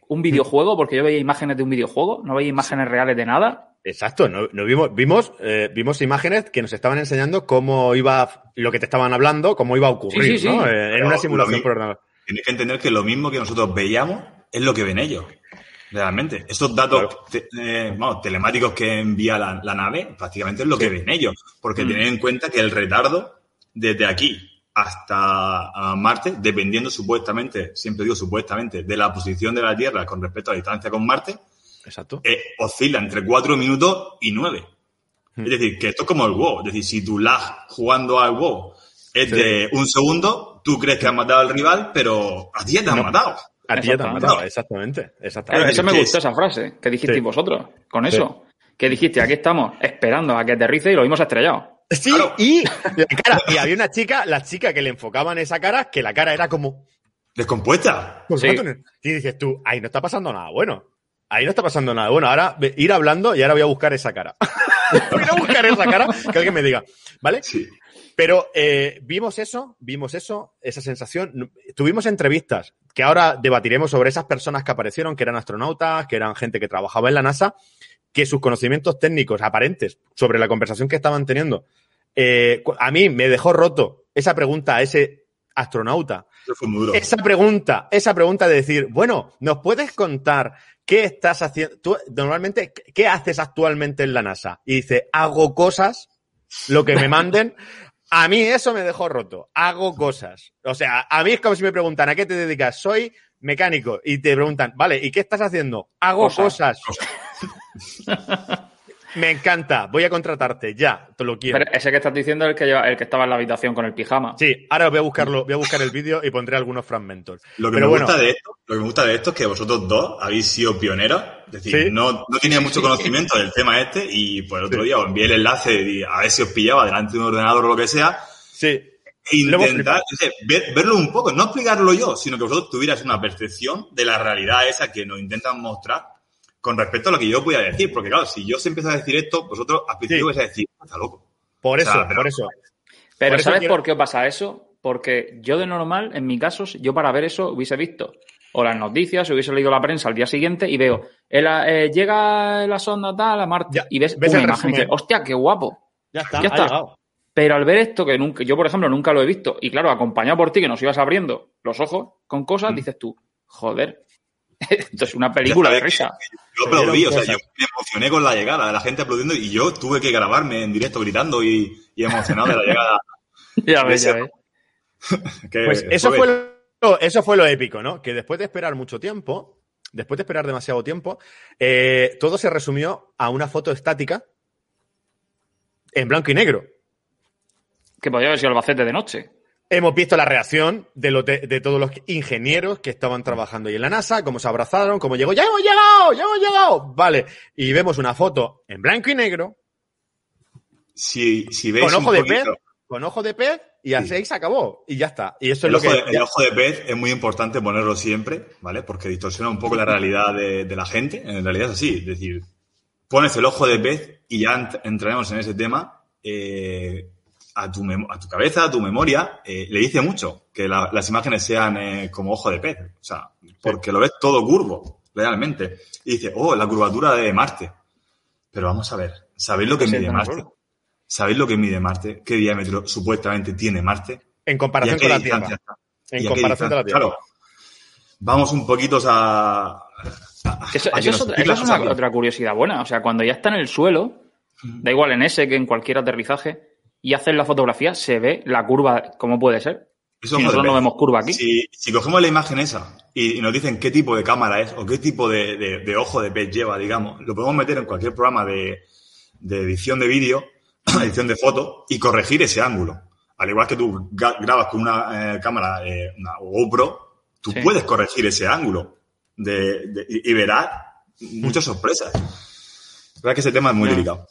un videojuego, porque yo veía imágenes de un videojuego, no veía imágenes reales de nada. Exacto, no, no vimos, vimos, eh, vimos imágenes que nos estaban enseñando cómo iba lo que te estaban hablando, cómo iba a ocurrir, Sí, sí, sí. ¿no? Eh, en una simulación ordenador. Tienes que entender que lo mismo que nosotros veíamos es lo que ven ellos. Realmente. Estos datos te- eh, telemáticos que envía la, la nave, prácticamente es lo que ven ellos. Porque Mm. tened en cuenta que el retardo desde aquí hasta a Marte, dependiendo supuestamente, siempre digo supuestamente, de la posición de la Tierra con respecto a la distancia con Marte, Exacto. eh, oscila entre 4 minutos y 9. Hmm. Es decir, que esto es como el WoW. Es decir, si tu lag jugando al WoW es de un segundo, tú crees que has matado al rival, pero a ti ya te han No. matado. A ti ya te han matado, exactamente. Claro, exactamente. eso me ¿qué gustó es? esa frase que dijisteis Sí. vosotros con eso. Que dijiste, aquí estamos esperando a que aterrice y lo vimos estrellado. Sí, Claro. y la cara, y había una chica, la chica que le enfocaban esa cara, que la cara era como. Descompuesta. Pues, Sí. Y dices tú, ahí no está pasando nada bueno. Ahí no está pasando nada bueno. Ahora ir hablando y ahora voy a buscar esa cara. voy a buscar esa cara que alguien me diga. ¿Vale? Sí. Pero eh, vimos eso, vimos eso, esa sensación. Tuvimos entrevistas que ahora debatiremos sobre esas personas que aparecieron, que eran astronautas, que eran gente que trabajaba en la NASA, que sus conocimientos técnicos aparentes sobre la conversación que estaban teniendo, eh, a mí me dejó roto esa pregunta a ese astronauta. Esa pregunta, esa pregunta de decir, bueno, ¿nos puedes contar qué estás haciendo? Tú, normalmente, ¿qué- ¿qué haces actualmente en la NASA? Y dice, hago cosas, lo que me manden. A mí eso me dejó roto. Hago cosas. O sea, a mí es como si me preguntan, ¿a qué te dedicas? Soy mecánico. Y te preguntan, vale, ¿y qué estás haciendo? Hago Cosas. cosas. Me encanta. Voy a contratarte. Ya, te lo quiero. Pero ese que estás diciendo es el que, lleva, el que estaba en la habitación con el pijama. Sí, ahora voy a buscarlo, voy a buscar el vídeo y pondré algunos fragmentos. Lo que, Pero me bueno, gusta de esto, lo que me gusta de esto es que vosotros dos habéis sido pioneros. Es decir, Sí. no, no tenía mucho conocimiento del tema este y pues el otro día os envié el enlace y a ver si os pillaba delante de un ordenador o lo que sea. sí, E intentar es decir, ver- verlo un poco, no explicarlo yo, sino que vosotros tuvierais una percepción de la realidad esa que nos intentan mostrar con respecto a lo que yo podía decir. Porque claro, si yo os empiezo a decir esto, vosotros al principio Sí. vais a decir, está loco. por O eso, sea, pero- por eso. Pero Por eso ¿sabes quiero- por qué pasa eso? Porque yo de normal, en mi caso, yo para ver eso hubiese visto o las noticias, hubiese leído la prensa al día siguiente y veo, el, eh, llega la sonda tal a Marte Ya, y ves, ves una imagen y dices, hostia, qué guapo. Ya está, Ya está. Pero al ver esto, que nunca, yo por ejemplo nunca lo he visto, y claro, acompañado por ti que nos ibas abriendo los ojos con cosas, Mm. dices tú, joder, esto es una película de risa. Yo aplaudí, o sea, yo me emocioné con la llegada de la gente aplaudiendo y yo tuve que grabarme en directo gritando y, y emocionado de la llegada. Ya ves, ya ves. Pues eso fue, lo, eso fue lo épico, ¿no? Que después de esperar mucho tiempo, después de esperar demasiado tiempo, eh, todo se resumió a una foto estática en blanco y negro. Que podría haber sido Albacete de noche. Hemos visto la reacción de, los de, de todos los ingenieros que estaban trabajando ahí en la NASA, cómo se abrazaron, cómo llegó, ¡ya hemos llegado! ¡ya hemos llegado! Vale, y vemos una foto en blanco y negro, Si, si veis con ojo un de poquito- pez, con ojo de pez, y así Sí. se acabó. Y ya está. Y eso El es ojo, lo de, que. el ojo de pez es muy importante ponerlo siempre, ¿vale? Porque distorsiona un poco la realidad de, de la gente. En realidad es así. Es decir, pones el ojo de pez y ya ent- entraremos en ese tema. eh, a, tu mem- a tu cabeza, a tu memoria, eh, le dice mucho que la- las imágenes sean eh, como ojo de pez. O sea, porque lo ves todo curvo, realmente. Y dice, oh, la curvatura de Marte. Pero vamos a ver, ¿sabéis lo que mide Marte? ¿Sabéis lo que mide Marte? ¿Qué diámetro supuestamente tiene Marte? En ¿Y comparación con la Tierra. está? En ¿Y a qué comparación de la? Tierra. Claro. Vamos un poquito a. a- Eso, a que eso es, otra, eso una- otra curiosidad buena. O sea, cuando ya está en el suelo, da igual en ese que en cualquier aterrizaje, y haces la fotografía, se ve la curva, ¿cómo puede ser? Eso, si nosotros no vemos curva aquí. Si, si cogemos la imagen esa y, y nos dicen qué tipo de cámara es o qué tipo de, de- de ojo de pez lleva, digamos, lo podemos meter en cualquier programa de, de edición de vídeo, edición de foto y corregir ese ángulo. Al igual que tú gra- grabas con una eh, cámara, eh, una GoPro, tú Sí. puedes corregir ese ángulo de, y y verás muchas sorpresas. La verdad que ese tema es muy delicado.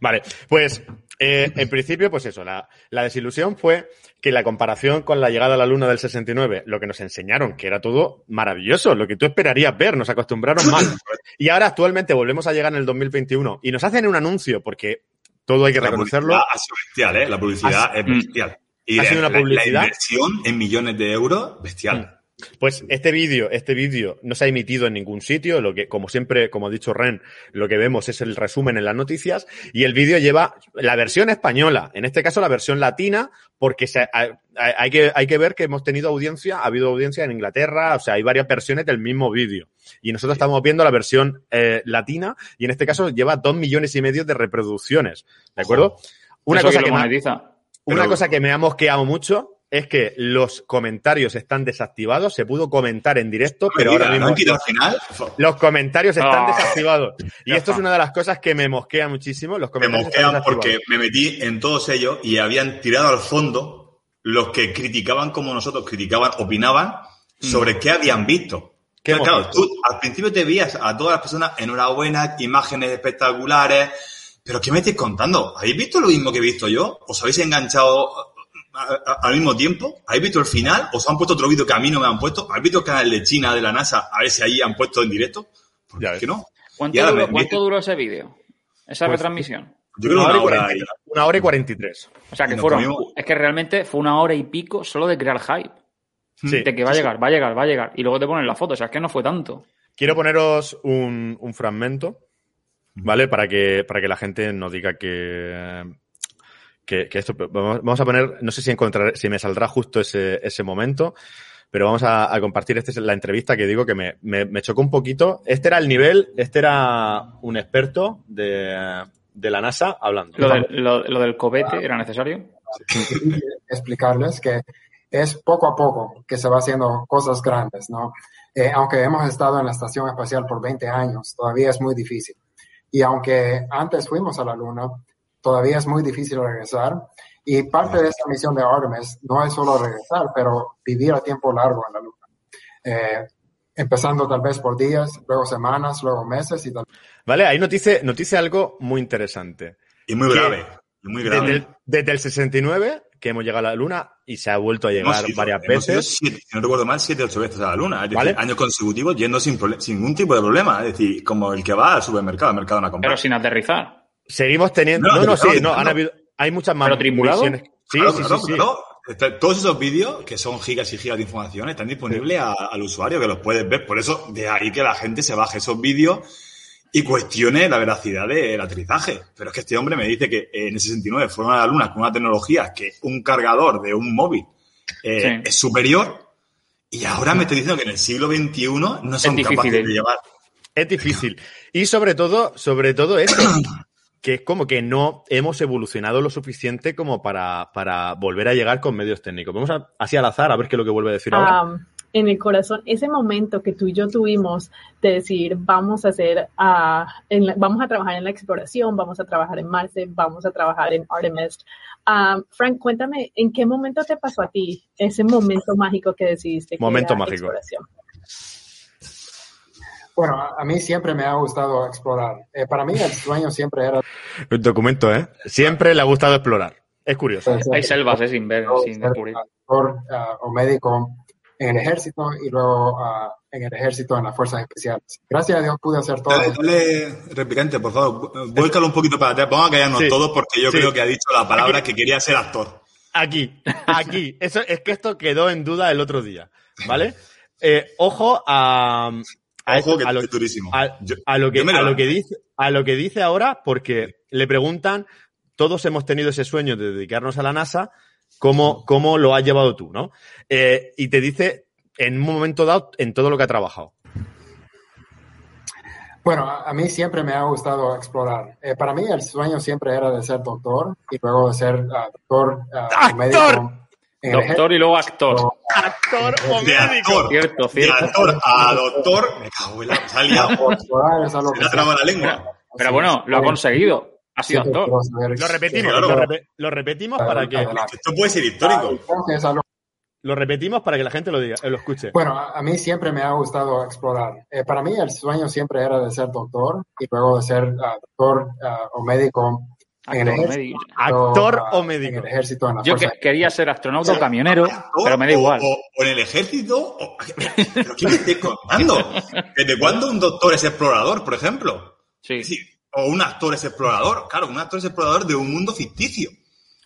Vale, pues eh, en principio, pues eso, la, la desilusión fue que la comparación con la llegada a la Luna del 69, lo que nos enseñaron, que era todo maravilloso, lo que tú esperarías ver, nos acostumbraron mal. Y ahora actualmente volvemos a llegar en el 2021 y nos hacen un anuncio, porque todo hay que La reconocerlo. publicidad ha sido bestial, ¿eh? La publicidad Ha- es bestial. Y ha la- sido una publicidad- La, inversión en millones de euros, bestial. Pues este vídeo, este vídeo no se ha emitido en ningún sitio, lo que, como siempre, como ha dicho Ren, lo que vemos es el resumen en las noticias, y el vídeo lleva la versión española, en este caso la versión latina, porque se- hay, hay que, hay que ver que hemos tenido audiencia, ha habido audiencia en Inglaterra, o sea, hay varias versiones del mismo vídeo. Y nosotros estamos viendo la versión eh, latina, y en este caso lleva dos millones y medio de reproducciones, ¿de acuerdo? Una cosa que me una cosa que me ha mosqueado mucho es que los comentarios están desactivados. Se pudo comentar en directo, pero ahora ¿no mismo al final? los comentarios están desactivados. Y esto es una de las cosas que me mosquea muchísimo. Los Me comentarios mosquean están porque me metí en todos ellos y habían tirado al fondo los que criticaban como nosotros criticaban, opinaban sobre qué habían visto. Mm. ¿Qué claro, visto? tú al principio te veías a todas las personas enhorabuena, imágenes espectaculares, pero ¿qué me estáis contando? ¿Habéis visto lo mismo que he visto yo? ¿Os habéis enganchado a- a- al mismo tiempo? ¿Habéis visto el final? ¿Os han puesto otro vídeo que a mí no me han puesto? ¿Habéis visto el canal de China de la NASA? A ver si ahí han puesto en directo. ¿Por Ya no? ¿Cuánto, duró, me- cuánto duró ese vídeo? Esa Pues- retransmisión. Yo creo que Una una hora y hora cuarenta- y- Una hora y 43. O sea, que Nos fueron. comimos- Es que realmente fue una hora y pico solo de crear hype. Sí. De que va a llegar, va a llegar, va a llegar. Y luego te ponen la foto. O sea, es que no fue tanto. Quiero poneros un, un fragmento, ¿vale? Para que, para que la gente no diga que, que, que esto. Vamos vamos a poner, no sé si encontraré, si me saldrá justo ese, ese momento, pero vamos a, a compartir. Esta es la entrevista que digo que me, me, me chocó un poquito. Este era el nivel, este era un experto de, de la NASA hablando. Lo, del- lo- lo del cobete era necesario. explicarles que es poco a poco que se va haciendo cosas grandes, ¿no? Eh, aunque hemos estado en la Estación Espacial por 20 años, todavía es muy difícil. Y aunque antes fuimos a la Luna, todavía es muy difícil regresar. Y parte de esta misión de Artemis no es solo regresar, pero vivir a tiempo largo en la Luna. Eh, empezando tal vez por días, luego semanas, luego meses y tal ¿Vale? Ahí nos dice, nos dice algo muy interesante. Y muy grave. Y muy grave. Desde el, desde el 69, que hemos llegado a la Luna y se ha vuelto a llegar ido- varias veces. siete, si no recuerdo mal, siete o ocho veces a la luna. Es decir, ¿Vale? años consecutivos yendo sin, sin ningún tipo de problema. Es decir, como el que va al supermercado, al mercado a comprar. Pero sin aterrizar. Seguimos teniendo. No, No, no, sí, no, claro. han habido. Hay muchas más ¿Pero. Sí, Claro, sí, claro, sí, sí. claro. Está- Todos esos vídeos, que son gigas y gigas de información, están disponibles a- al usuario, que los puedes ver. Por eso, de ahí que la gente se baje esos vídeos y cuestione la veracidad del aterrizaje. Pero es que este hombre me dice que en el 69 fueron a la Luna con una tecnología que un cargador de un móvil eh, Sí. es superior y ahora me está diciendo que en el siglo XXI no son capaces ¿eh? de llevar. Es difícil. Y sobre todo, sobre todo eso, que es como que no hemos evolucionado lo suficiente como para, para volver a llegar con medios técnicos. Vamos a, así al azar a ver qué es lo que vuelve a decir ahora. en el corazón, ese momento que tú y yo tuvimos de decir, vamos a hacer, ah, en la- vamos a trabajar en la exploración, vamos a trabajar en Marte, vamos a trabajar en Artemis. Frank, cuéntame, ¿en qué momento te pasó a ti ese momento mágico que decidiste? que Momento era mágico. exploración? Bueno, a, a mí siempre me ha gustado explorar. Eh, para mí el sueño siempre era El documento, ¿eh? Siempre le ha gustado explorar. Es curioso. ser Hay selvas, eh, sin ver, sin ser descubrir. actor ah, o médico en el ejército y luego ah, en el ejército en las fuerzas especiales. Gracias a Dios pude hacer todo. Dale, dale, replicante, por favor, vuélcalo un poquito para atrás. Vamos a callarnos Sí. todos porque yo Sí. creo que ha dicho la palabra que quería ser actor. Aquí, aquí. Eso, es que esto quedó en duda el otro día, ¿vale? Eh, ojo a, a, Ojo que a lo, es durísimo. a- Yo- a lo que, a lo que dice, a lo que dice ahora, porque le preguntan, todos hemos tenido ese sueño de dedicarnos a la NASA, ¿cómo, cómo lo has llevado tú, no? Eh, y te dice, en un momento dado, en todo lo que ha trabajado. Bueno, a, a mí siempre me ha gustado explorar. Eh, para mí el sueño siempre era de ser doctor y luego de ser ah, doctor ¡Actor! médico Doctor y luego actor. Actor o De actor, Cierto, de cierto. actor a doctor, me cago en la... Algo Se que le ha trabado la lengua. Pero bueno, lo ha conseguido. Ha sido actor. Lo repetimos, lo, repe- lo repetimos para que... Esto puede ser histórico. Lo repetimos para que la gente lo diga, eh, lo escuche. Bueno, a, mí siempre me ha gustado explorar. Eh, para mí el sueño siempre era de ser doctor y luego de ser ah, doctor ah, o médico Actor, ejército, médico. Actor o En médico. el ejército, en la Yo que- quería ser astronauta o camionero, Actor, pero me da igual. O, o en el ejército. o- ¿Pero qué me estáis contando? ¿Desde cuándo un doctor es explorador, por ejemplo? Sí. O un actor es explorador. Claro, un actor es explorador de un mundo ficticio.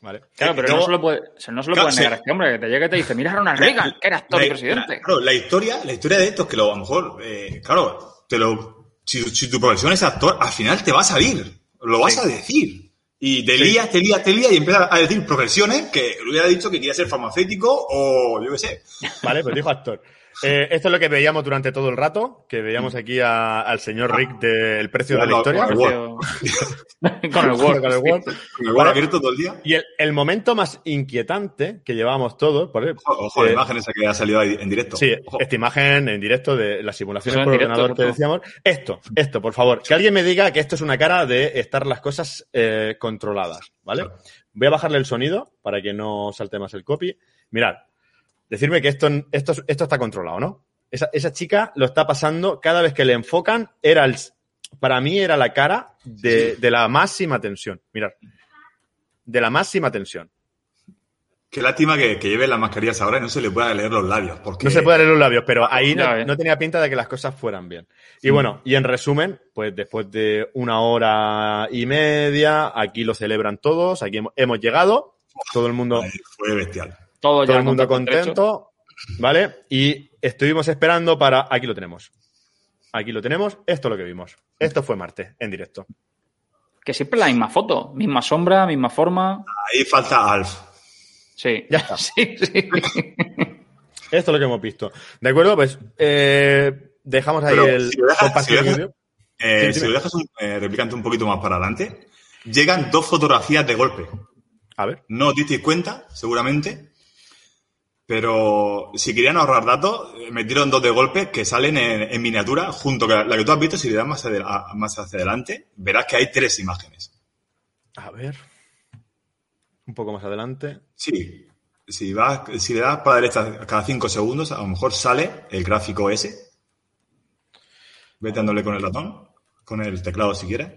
Vale. Claro, pero no se lo puede, no se lo Claro, puede negar sí. a este hombre que te llega y te dice, mira a Ronald Reagan, que era actor y presidente. la- claro, la historia, la historia de esto es que lo, a lo mejor, eh, claro, te lo, si, si tu profesión es actor, al final te va a salir, lo vas Sí. a decir. Y te lías, te lías, te lías y empiezas a decir profesiones que le hubiera dicho que quería ser farmacéutico o yo qué sé. Vale, pues dijo actor. Eh, esto es lo que veíamos durante todo el rato, que veíamos aquí a- al señor Rick del precio de la historia. Con el Word. Con el Word. Con el Vale. abierto todo el día. Y el, el momento más inquietante que llevábamos todos, por Ojo, ojo la eh, imagen esa que ha salido ahí en directo. Sí, Ojo. esta imagen en directo de las simulaciones en por directo, ordenador que decíamos. Esto, esto, por favor. Que alguien me diga que esto es una cara de estar las cosas eh, controladas, ¿vale? Claro. Voy a bajarle el sonido para que no salte más el copy. Mirad, decirme que esto, esto, esto está controlado, ¿no? Esa, esa chica lo está pasando cada vez que le enfocan, era el, para mí era la cara de, de la máxima tensión. Mirad, de la máxima tensión. Qué lástima que, que lleve las mascarillas ahora y no se le pueda leer los labios. Porque No se puede leer los labios, pero ahí no, tenía pinta de que las cosas fueran bien. Y bueno, y en resumen, pues después de una hora y media, aquí lo celebran todos, aquí hemos, hemos llegado, todo el mundo, Ay, Fue bestial. Todo, todo ya el mundo contento, ¿vale? Y estuvimos esperando para, aquí lo tenemos. Aquí lo tenemos, esto es lo que vimos. Esto fue Marte, en directo. Que siempre la misma foto, misma sombra, misma forma. Ahí falta Alf. Sí. Ya está. Sí, sí. Esto es lo que hemos visto. ¿De acuerdo? Pues eh, dejamos ahí Pero el si lo dejas- si lo dejas- vídeo. Eh, Sí, si dime. lo dejas un eh, replicante un poquito más para adelante, llegan dos fotografías de golpe. A ver. No os disteis cuenta, seguramente, pero si querían ahorrar datos, eh, metieron dos de golpe que salen en, en miniatura junto con la que tú has visto. Si le das más, a- más hacia adelante, verás que hay tres imágenes. A ver. Un poco más adelante. Sí, si, vas, si le das para la derecha cada cinco segundos, a lo mejor sale el gráfico ese. Vete dándole con el ratón, con el teclado si quieres.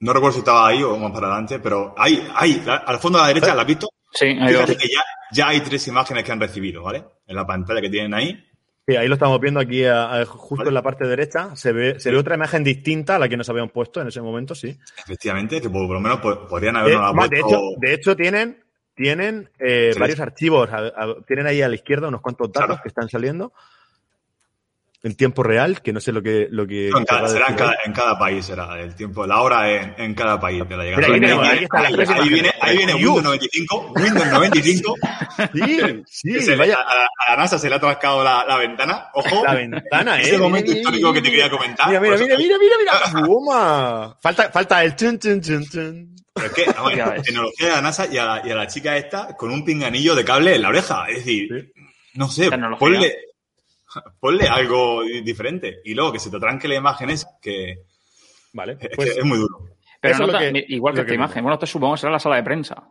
No recuerdo si estaba ahí o más para adelante, pero ahí, ahí, al fondo a la derecha, ¿la has visto? Sí, ahí Fíjate va. que ya, ya hay tres imágenes que han recibido, ¿vale? En la pantalla que tienen ahí. Sí, ahí lo estamos viendo aquí a- a- justo Vale. en la parte derecha. Se ve, se ve otra imagen distinta a la que nos habían puesto en ese momento, sí. Efectivamente, que por, por lo menos po- podrían Eh, habernos de, puesto... hecho, de hecho, tienen, tienen eh, varios archivos. a- a- tienen ahí a la izquierda unos cuantos datos Claro. que están saliendo en tiempo real, que no sé lo que... Lo que en cada, querrá será en cada, ahí. en cada país, será el tiempo, la hora en, en cada país de la llegada. Ahí viene- ahí- tres ahí imágenes. viene, ahí viene Dios. Windows 95, Windows 95, Sí, sí, que se le- vaya. a, a la NASA se le ha atrascado la, la ventana. Ojo, La ventana, ¿eh? ese momento mira, histórico que te quería comentar. Mira, mira, mira, mira, mira, mira. Falta, falta el chun, chun, chun, chun. pero es que, vamos, ves. tecnología de la NASA y a la, y a la chica esta con un pinganillo de cable en la oreja. Es decir, Sí. no sé, Tecnología. ponle, ponle algo di- diferente. Y luego que se te tranque la imagen es que, Vale, es, pues que es muy duro. Pero lo que- igual que esta que imagen. Bueno, esto supongo que será la sala de prensa.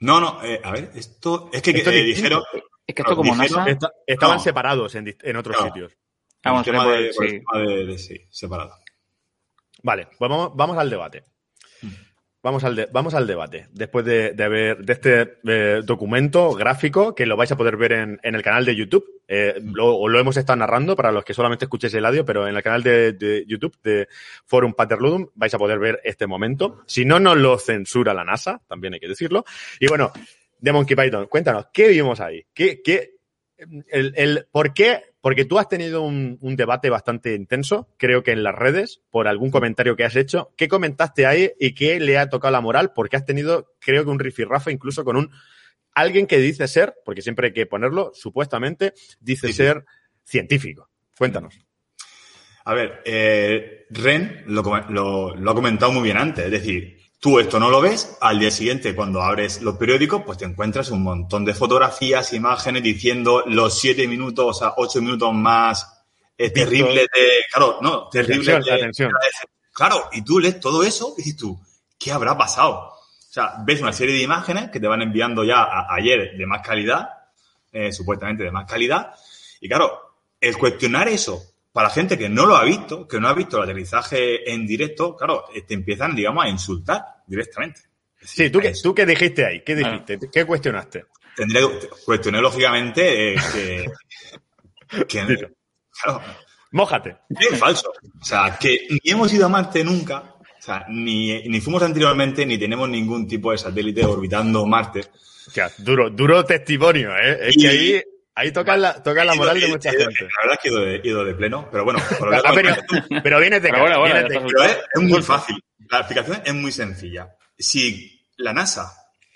No, no, eh, a ver, esto es que, Esto eh, dijeron, Es que esto como Dijeron- NASA... Esta- estaban No. separados en, dist- en otros Claro. sitios. Vamos, el tema de, el- sí. de- de- sí, separado. Vale, pues vamos, vamos al debate. Mm. Vamos al, de- vamos al debate. Después de, de haber de este eh, documento gráfico que lo vais a poder ver en, en el canal de YouTube. Eh, lo, hemos estado narrando para los que solamente escuchéis el audio, pero en el canal de, YouTube de Forum Paterludum vais a poder ver este momento. Si no nos lo censura la NASA, también hay que decirlo. Y bueno, de Monkey Python, cuéntanos, ¿qué vimos ahí? ¿Qué, qué, el, el- ¿Por qué? Porque tú has tenido un, un debate bastante intenso, creo que en las redes, por algún comentario que has hecho. ¿Qué comentaste ahí y qué le ha tocado la moral? Porque has tenido, creo que un rifirrafe incluso con un alguien que dice ser, porque siempre hay que ponerlo, supuestamente, dice Sí, ser científico. Cuéntanos. A ver, eh, Ren lo, come- lo- lo ha comentado muy bien antes. Es decir, tú esto no lo ves, al día siguiente, cuando abres los periódicos, pues te encuentras un montón de fotografías, imágenes diciendo los siete minutos, o sea, ocho minutos más eh, terribles de. Claro, no, terribles Atención, de. atención. Claro, y tú lees todo eso y dices tú, ¿qué habrá pasado? O sea, ves una serie de imágenes que te van enviando ya a- ayer de más calidad, eh, supuestamente de más calidad. Y claro, el cuestionar eso para gente que no lo ha visto, que no ha visto el aterrizaje en directo, claro, eh, te empiezan, digamos, a insultar directamente. Sí, ¿tú qué, tú qué dijiste ahí? ¿Qué dijiste? ¿Qué cuestionaste? Tendría que cuestionar, lógicamente, eh, que, claro, Mójate. es falso. O sea, que ni hemos ido a Marte nunca, sea, ni, ni fuimos anteriormente, ni tenemos ningún tipo de satélite orbitando Marte. Hostia, duro, duro testimonio, ¿eh? Es Y- que ahí, ahí toca la, toca la moral de mucha gente. La verdad es que he ido de, he ido de pleno, pero bueno, Ah, pero, pero vienes de Pero bueno, cara, bueno, vienes ya de- está Pero es, es muy fácil. La explicación es muy sencilla. Si la NASA,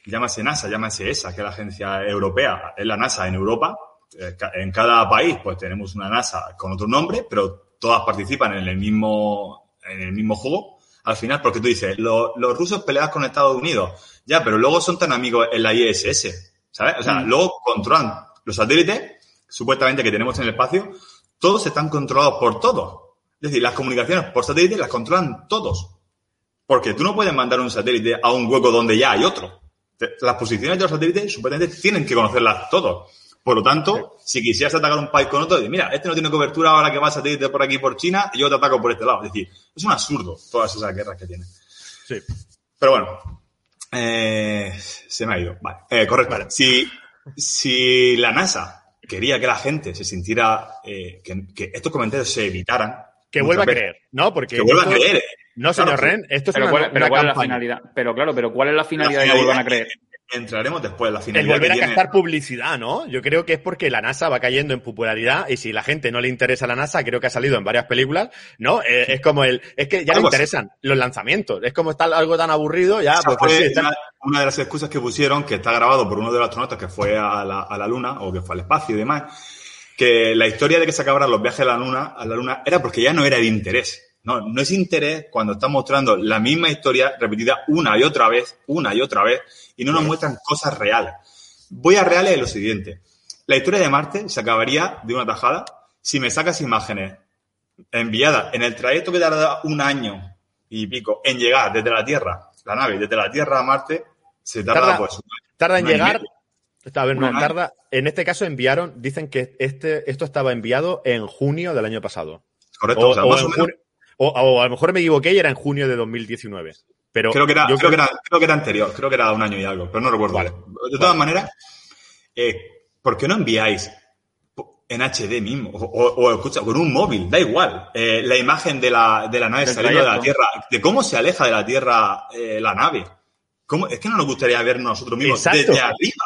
llámase NASA, llámase ESA, que es la agencia europea, es la NASA en Europa, eh, en cada país pues tenemos una NASA con otro nombre, pero todas participan en el mismo, en el mismo juego. Al final, porque tú dices, los, los rusos pelean con Estados Unidos, ya, pero luego son tan amigos en la ISS, ¿sabes? O sea, luego controlan los satélites, supuestamente que tenemos en el espacio, todos están controlados por todos. Es decir, las comunicaciones por satélite las controlan todos. Porque tú no puedes mandar un satélite a un hueco donde ya hay otro. Las posiciones de los satélites supuestamente tienen que conocerlas todos. Por lo tanto, si quisieras atacar un país con otro, dices, mira, este no tiene cobertura ahora que va el satélite por aquí por China y yo te ataco por este lado. Es decir, es un absurdo todas esas guerras que tienen. Sí. Pero bueno, eh, se me ha ido. Vale, eh, correcto. Si, si la NASA quería que la gente se sintiera, eh, que, que estos comentarios se evitaran. Que vuelva a creer, ¿no? Porque Que vuelva a creer. No, señor Claro, que- Ren, esto es Pero, una, cuál, pero una ¿cuál es la campaña. finalidad? Pero claro, pero ¿cuál es la finalidad de que finalidad vuelvan a creer? Entraremos después. La El finalidad volver que a tiene- gastar publicidad, ¿no? Yo creo que es porque la NASA va cayendo en popularidad y si la gente no le interesa la NASA, creo que ha salido en varias películas, ¿no? Eh, es como el, es que ya no Algo así. interesan los lanzamientos. Es como está algo tan aburrido, ya, pues, pues sí, está- una, una de las excusas que pusieron, que está grabado por uno de los astronautas que fue a la, a la Luna o que fue al espacio y demás, que la historia de que se acabaran los viajes a la Luna, a la Luna era porque ya no era de interés. No, no es interés cuando están mostrando la misma historia repetida una y otra vez, una y otra vez, y no nos muestran cosas reales. Voy a reales lo siguiente. La historia de Marte se acabaría de una tajada si me sacas imágenes enviadas en el trayecto que tarda un año y pico en llegar desde la Tierra, la nave desde la Tierra a Marte, se tarda, Tarda- pues tarda en llegar. A ver, no, tarda. En este caso enviaron, dicen que este, esto estaba enviado en junio del año pasado. Correcto, O, o sea, o más en o menos, junio- o- o a lo mejor me equivoqué y era en junio de 2019. Pero creo que era, yo creo que era, creo que era anterior, creo que era un año y algo, pero no recuerdo. Vale. De todas maneras, eh, ¿por qué no enviáis en HD mismo? O, o- o, escucha, con un móvil, da igual. eh, la imagen de la, de la nave saliendo de la. Tierra, de cómo se aleja de la Tierra eh, la nave. ¿Cómo? Es que no nos gustaría ver nosotros mismos Exacto. desde arriba.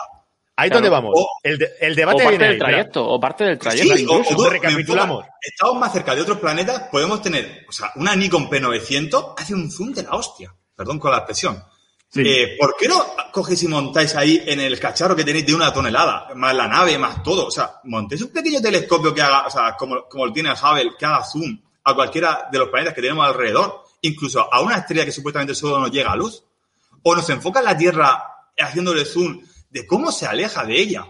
Ahí Claro. donde vamos. O- el, de- el O debate parte viene del trayecto, o parte del trayecto Sí, o, o tú, recapitulamos. enfoca, Estamos más cerca de otros planetas, podemos tener, o sea, una Nikon P900 hace un zoom de la hostia. Perdón con la expresión. Sí. Eh, ¿Por qué no cogéis y montáis ahí en el cacharro que tenéis de una tonelada, más la nave, más todo? O sea, montéis un pequeño telescopio que haga, o sea, como, como lo tiene el Hubble, que haga zoom a cualquiera de los planetas que tenemos alrededor, incluso a una estrella que supuestamente solo nos llega a luz. O nos enfoca en la Tierra haciéndole zoom de cómo se aleja de ella.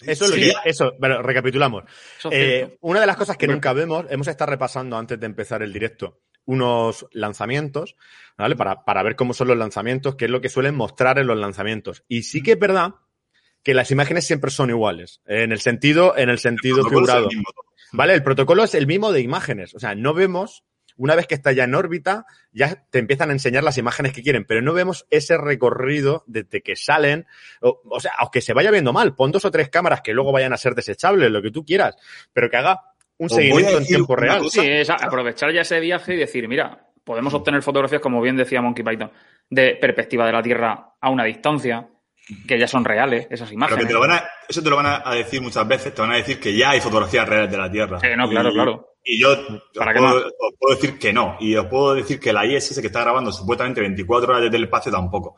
Eso es lo que, eso, bueno, recapitulamos. Eso Eh, una de las cosas que Bueno. nunca vemos, hemos estado repasando antes de empezar el directo unos lanzamientos, ¿vale? Para, para ver cómo son los lanzamientos, qué es lo que suelen mostrar en los lanzamientos. Y sí que es verdad que las imágenes siempre son iguales, en el sentido, en el sentido el figurado. ¿Vale? El protocolo es el mismo de imágenes. O sea, no vemos, una vez que está ya en órbita, ya te empiezan a enseñar las imágenes que quieren, pero no vemos ese recorrido desde que salen. O, o sea, aunque se vaya viendo mal, pon dos o tres cámaras que luego vayan a ser desechables, lo que tú quieras, pero que haga un seguimiento en tiempo real. cosa. Sí, es aprovechar ya ese viaje y decir, mira, podemos obtener fotografías, como bien decía Monkey Python, de perspectiva de la Tierra a una distancia, que ya son reales, esas Pero imágenes. que te lo van a, eso te lo van a, decir muchas veces, te van a decir que ya hay fotografías reales de la Tierra. Sí, no, claro, y, claro. Y yo os ¿Para qué puedo, más? os puedo decir que no. Y os puedo decir que la ISS que está grabando supuestamente 24 horas desde el espacio tampoco.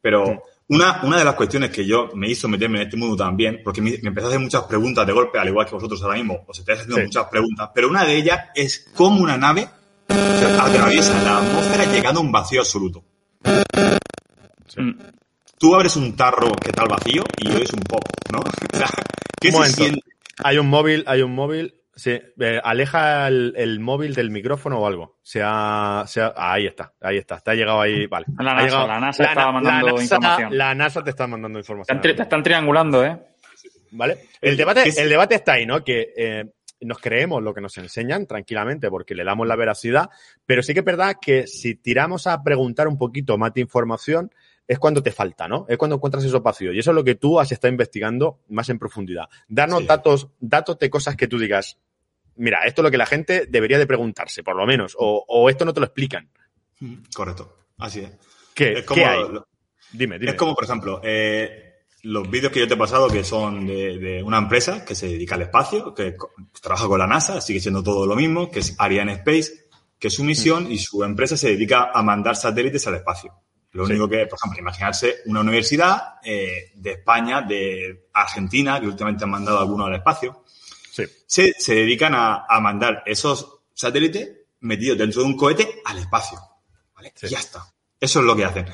Pero una, una de las cuestiones que yo me hizo meterme en este mundo también, porque me, me empecé a hacer muchas preguntas de golpe, al igual que vosotros ahora mismo, os estáis haciendo Sí. muchas preguntas, pero una de ellas es cómo una nave atraviesa la atmósfera llegando a un vacío absoluto. Mm. Tú abres un tarro que está al vacío y oyes un pop, ¿no? O sea, ¿qué Un se siente? Hay un móvil, hay un móvil. Sí, eh, aleja el, el móvil del micrófono o algo. Se ha, se ha- ahí está, ahí está. Te ha llegado ahí, vale. La NASA, llegado- la NASA estaba mandando NASA- información. La NASA te está mandando Te información. están, te están triangulando, ¿eh? ¿Vale? El debate, ¿qué es? el debate está ahí, ¿no? Que eh, nos creemos lo que nos enseñan tranquilamente porque le damos la veracidad, pero sí que es verdad que si tiramos a preguntar un poquito más de información, es cuando te falta, ¿no? Es cuando encuentras esos vacíos. Y eso es lo que tú has estado investigando más en profundidad. Darnos Sí. datos, datos de cosas que tú digas, mira, esto es lo que la gente debería de preguntarse, por lo menos, o, o esto no te lo explican. Correcto, así es. ¿Qué, Es ¿qué como, hay? lo- Dime, dime. es como, por ejemplo, eh, los vídeos que yo te he pasado que son de, de una empresa que se dedica al espacio, que trabaja con la NASA, sigue siendo todo lo mismo, que es Ariane Space, que es su misión y su empresa se dedica a mandar satélites al espacio. Lo Sí. único que, por ejemplo, imaginarse una universidad eh, de España, de Argentina, que últimamente han mandado algunos al espacio, Sí. se, se dedican a, a mandar esos satélites metidos dentro de un cohete al espacio. ¿vale? Sí. Y ya está. Eso es lo que hacen.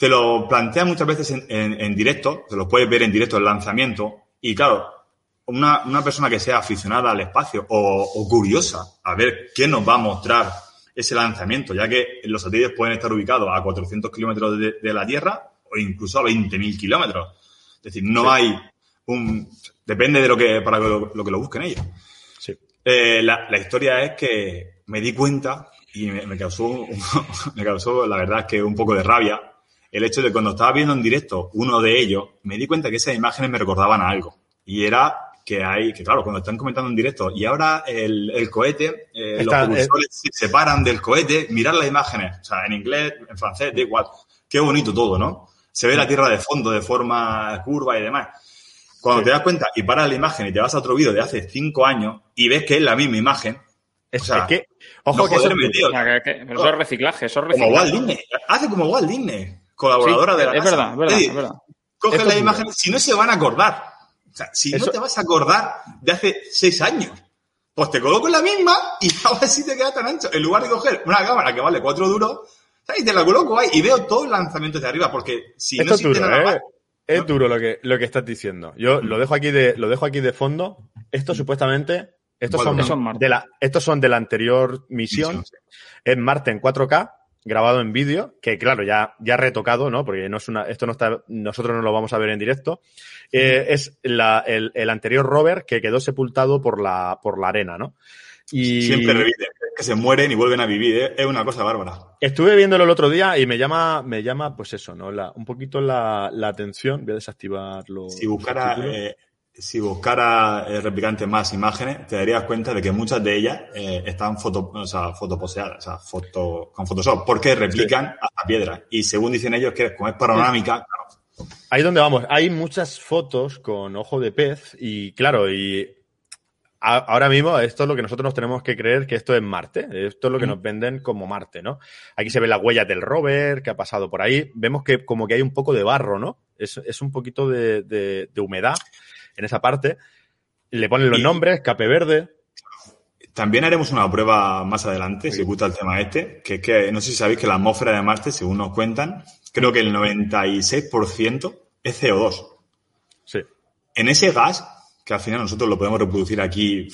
Te lo plantean muchas veces en, en- en directo, te lo puedes ver en directo el lanzamiento, y claro, una, una persona que sea aficionada al espacio o, o curiosa a ver qué nos va a mostrar ese lanzamiento, ya que los satélites pueden estar ubicados a 400 kilómetros de, de la Tierra o incluso a 20.000 kilómetros. Es decir, no hay un... Depende de lo que, para lo, lo que lo busquen ellos. Sí. Eh, la, la historia es que me di cuenta y me, me causó, me causó, la verdad, es que un poco de rabia el hecho de que cuando estaba viendo en directo uno de ellos, me di cuenta que esas imágenes me recordaban a algo. Y era que hay, que claro, cuando están comentando en directo, y ahora el, el cohete, eh, Está- los propulsores se separan del cohete, mirar las imágenes, o sea, en inglés, en francés, da igual. Qué bonito todo, ¿no? Se ve la Tierra de fondo de forma curva y demás. Cuando Sí. te das cuenta y paras la imagen y te vas a otro vídeo de hace cinco años y ves que es la misma imagen, Es, o sea, es que, ojo no que eso- joderme, tío. O sea, que- eso es reciclaje, eso es como Walt reciclaje. Disney. Hace como Walt Disney, colaboradora Sí, de la es NASA. verdad, es verdad, decir, es verdad. Las imágenes, si no se van a acordar. O sea, si Eso- no te vas a acordar de hace seis años, pues te coloco en la misma y ahora sí te queda tan ancho. En lugar de coger una cámara que vale cuatro duros, ¿sabes? y te la coloco ahí y veo todos los lanzamientos de arriba, porque si Esto no es existe duro, nada ¿eh? Es ¿no? duro lo que, lo que estás diciendo. Yo lo dejo aquí de, lo dejo aquí de fondo. Esto supuestamente, estos ¿Cuál son, Marte. de la, estos son de la anterior misión. Misión, sí. Es Marte en 4K, grabado en vídeo, que claro, ya, ya retocado, ¿no? Porque no es una, esto no está, nosotros no lo vamos a ver en directo. Eh, es la- el, el anterior rover que quedó sepultado por la, por la arena, ¿no? Y Siempre reviven, que se mueren y vuelven a vivir. ¿eh? Es una cosa bárbara. Estuve viéndolo el otro día y me llama, me llama, pues eso, ¿no? La, un poquito la, la atención. Voy a desactivar los. Si buscara, eh, si buscara eh, replicante más imágenes, te darías cuenta de que muchas de ellas eh, están foto, o sea, fotoposeadas, o sea, foto, con Photoshop, porque replican hasta piedras. Y según dicen ellos, que como es panorámica, claro, Ahí donde vamos. Hay muchas fotos con ojo de pez y claro, y a- ahora mismo esto es lo que nosotros nos tenemos que creer que esto es Marte. Esto es lo que nos venden como Marte, ¿no? Aquí se ven las huellas del rover que ha pasado por ahí. Vemos que como que hay un poco de barro, ¿no? Es, es un poquito de, de- de humedad en esa parte. Le ponen los Y- nombres, Cape Verde. También haremos una prueba más adelante, si gusta el tema este, que es que no sé si sabéis que la atmósfera de Marte, según nos cuentan, creo que el 96% es CO2. Sí. En ese gas, que al final nosotros lo podemos reproducir aquí,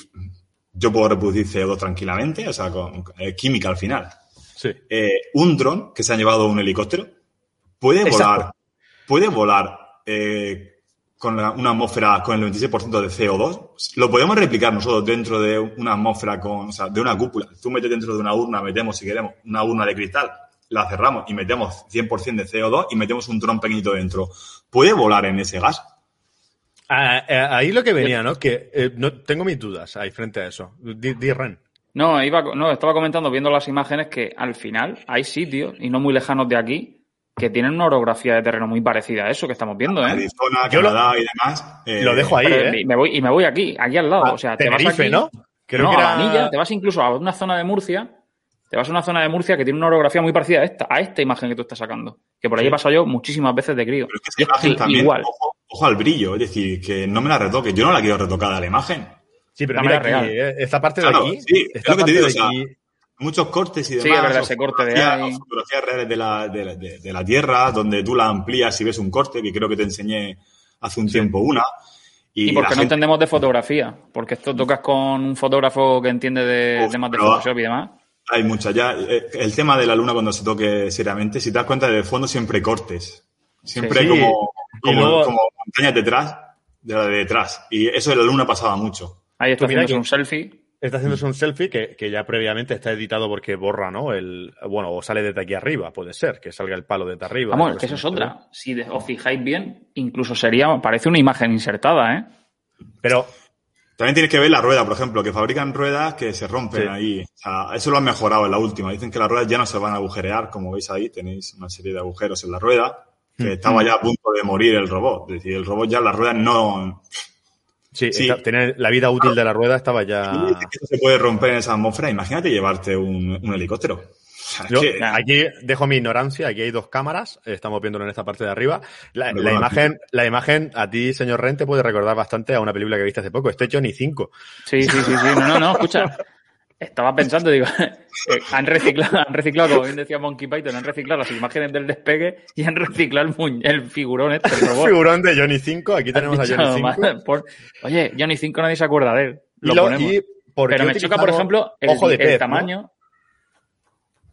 yo puedo reproducir CO2 tranquilamente, o sea, con, eh, química al final. Sí. Eh, un dron que se ha llevado un helicóptero puede Exacto. volar, puede volar eh, con la- una atmósfera con el 96% de CO2. Lo podemos replicar nosotros dentro de una atmósfera con, o sea, de una cúpula. Tú metes dentro de una urna, metemos, si queremos, una urna de cristal, la cerramos y metemos 100% de CO2 y metemos un dron pequeñito dentro. ¿Puede volar en ese gas? Ah, eh, ahí lo que venía, ¿no? Que eh, no, tengo mis dudas ahí frente a eso. Di, di, Ren. No, iba, no, estaba comentando, viendo las imágenes, que al final hay sitios, y no muy lejanos de aquí, que tienen una orografía de terreno muy parecida a eso que estamos viendo, ¿eh? Arizona, Yo lo- Canadá y demás. eh, Lo dejo ahí, ¿eh? y me voy, y me voy aquí, aquí al lado. Ah, o sea, te vas aquí, ¿no? Creo no, que a era... la Anilla, te vas incluso a una zona de Murcia, te vas a una zona de Murcia que tiene una orografía muy parecida a esta, a esta imagen que tú estás sacando. Que por ahí he pasado yo muchísimas veces de crío. Pero es que esa imagen también, igual. Ojo, ojo al brillo, es decir, que no me la retoque. Yo no la quiero retocada la imagen. Sí, pero La mira aquí, real. ¿eh? esta parte de Claro, aquí. sí, es esta lo que te digo, o sea, aquí- muchos cortes y demás. Sí, es verdad, ese corte de fotografías- ahí. fotografías reales de la, de, la- de- de la Tierra, donde tú la amplías y ves un corte, que creo que te enseñé hace un tiempo una. Y, la porque no gente- entendemos de fotografía, porque esto tocas con un fotógrafo que entiende de Uf, temas de Photoshop y demás. Hay muchas ya. eh, El tema de la luna cuando se toque seriamente, si te das cuenta, de fondo siempre cortes. Siempre Sí. como, Y como, luego- como montañas detrás de la de detrás. Y eso de la luna pasaba mucho. Ahí está que- un selfie. Está haciéndose un selfie que, que ya previamente está editado porque borra, ¿no? El, bueno, o sale desde aquí arriba, puede ser, que salga el palo desde arriba. Vamos, que eso es otra. Si de- os fijáis bien, incluso sería, parece una imagen insertada, ¿eh? Pero También tienes que ver la rueda, por ejemplo, que fabrican ruedas que se rompen Sí. ahí. O sea, eso lo han mejorado en la última. Dicen que las ruedas ya no se van a agujerear, como veis ahí, tenéis una serie de agujeros en la rueda, Mm. que estaba ya a punto de morir el robot. Es decir, el robot ya las ruedas no... sí, Sí. tiene- la vida útil de la rueda estaba ya. Eso se puede romper en esa atmósfera. Imagínate llevarte un, un helicóptero. Yo aquí dejo mi ignorancia, aquí hay dos cámaras, estamos viéndolo en esta parte de arriba. La, imagen, la imagen a ti, señor Ren, te puede recordar bastante a una película que viste hace poco, este es Johnny 5. Sí, sí, sí, sí. No, no, no, escucha. Estaba pensando, digo, eh, han reciclado, han reciclado, como bien decía Monkey Python, han reciclado las imágenes del despegue y han reciclado el, el figurón este, el robot. Figurón de Johnny 5, aquí tenemos a Johnny 5. madre, por- Oye, Johnny 5 nadie se acuerda de él. Y Lo ponemos. y ¿por Pero me choca, por ejemplo, el, ojo de el pez, ¿no? tamaño.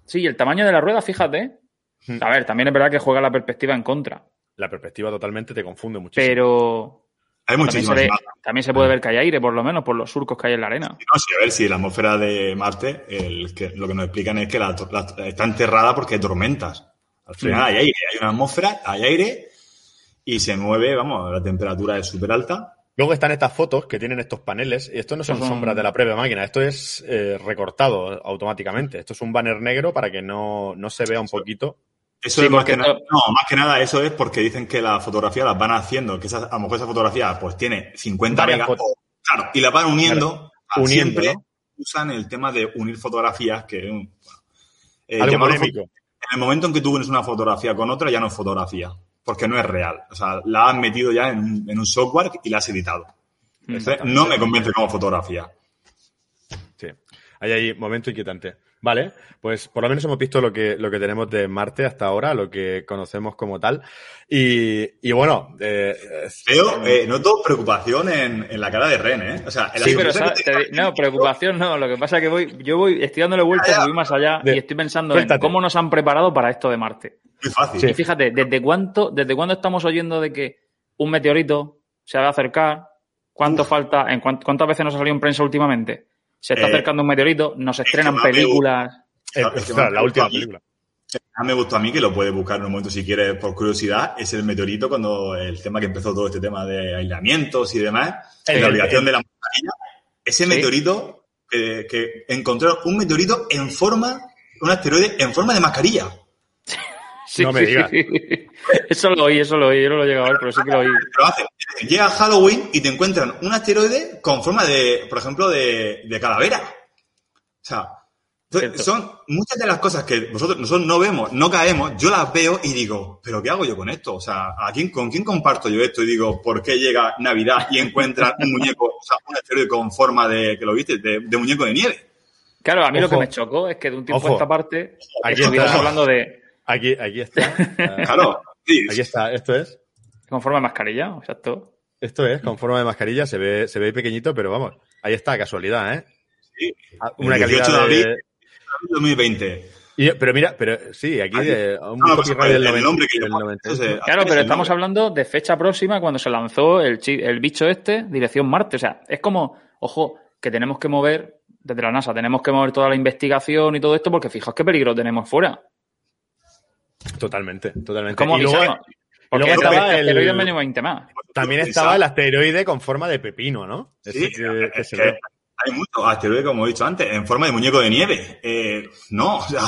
Sí, el tamaño de la rueda, fíjate. Hmm. A ver, también es verdad que juega la perspectiva en contra. La perspectiva totalmente te confunde muchísimo. Pero hay también se, muchísimas ve- también se puede ver que hay aire, por lo menos, por los surcos que hay en la arena. No, sí, a ver si la atmósfera de Marte, el que, lo que nos explican es que la, la- está enterrada porque hay tormentas. Al final hay aire, hay una atmósfera, hay aire y se mueve, vamos, la temperatura es súper alta. Luego están estas fotos que tienen estos paneles, y esto no son sombras de la propia máquina, esto es eh, recortado automáticamente. Esto es un banner negro para que no, no se vea un poquito. Eso Sí, es más que, nada, no, más que nada eso es porque dicen que la fotografía las van haciendo, que esa- a lo mejor esa fotografía pues tiene 50 Varias megas, o- claro, y la van uniendo, a- Uniendo, siempre ¿no? usan el tema de unir fotografías, que bueno, eh, Algo polémico. en el momento en que tú unes una fotografía con otra ya no es fotografía, porque no es real. O sea, la han metido ya en, un- en un software y la has editado. Entonces, no me convence como fotografía. Sí. Hay ahí momento inquietante. Vale, pues por lo menos hemos visto lo que, lo que tenemos de Marte hasta ahora, lo que conocemos como tal. Y, y bueno, eh, Veo, eh, noto preocupación en, en la cara de Ren, ¿eh? O sea, en la Sí, pero no, preocupación no. Lo que pasa es que voy, yo voy, estoy dándole vueltas, voy más allá De- y estoy pensando en cómo nos han preparado para esto de Marte. Muy fácil. Sí. Y fíjate, ¿desde cuánto, desde cuándo estamos oyendo de que un meteorito se va a acercar? ¿Cuánto Uf. falta? ¿En cuán- cuántas veces nos ha salido en prensa últimamente? Se está Eh, acercando un meteorito, nos estrenan que me ha películas. eh, Es que claro, me la última película. Ah, me gustó a mí que lo puedes buscar en un momento si quieres por curiosidad. Es el meteorito cuando el tema que empezó todo este tema de aislamientos y demás, El- la obligación el- de la mascarilla. Ese Sí. meteorito que, que encontraron un meteorito en forma, un asteroide en forma de mascarilla. Sí, No me sí, digas. sí. Eso lo oí, eso lo oí, yo no lo he llegado a ver, pero sí que lo oí. Lo hacen. Llega Halloween y te encuentran un asteroide con forma de, por ejemplo, de, de calavera. O sea, entonces, son muchas de las cosas que vosotros, nosotros no vemos, no caemos, yo las veo y digo, ¿pero qué hago yo con esto? O sea, ¿a quién, ¿con quién comparto yo esto? Y digo, ¿por qué llega Navidad y encuentran un muñeco, o sea, un asteroide con forma de, que lo viste, de, de muñeco de nieve? Claro, a mí lo que me chocó es que de un tiempo Ojo. a esta parte Aquí estuvieras hablando de Aquí, aquí está. Claro, Aquí está, esto es. con forma de mascarilla, exacto. Esto es, con forma de mascarilla, se ve, se ve pequeñito, pero vamos, ahí está, casualidad, ¿eh? sí. Ah, El Una 18 calidad de de... abril. 2020. Y- pero mira, pero sí, aquí de, un No, pues, del el 90, nombre que del le ponen, 90. entonces, Claro, pero el estamos nombre. hablando de fecha próxima cuando se lanzó el, el bicho este, dirección Marte. O sea, es como, ojo, que tenemos que mover, desde la NASA, tenemos que mover toda la investigación y todo esto, porque fijaos qué peligro tenemos fuera. Totalmente, totalmente. ¿Cómo Y luego- avisamos? Porque luego estaba el asteroide medio 20 más. también estaba el asteroide con forma de pepino, ¿no? Sí, Ese que- que es se que ve. hay muchos asteroides, como he dicho antes, en forma de muñeco de nieve. Eh, no, o sea,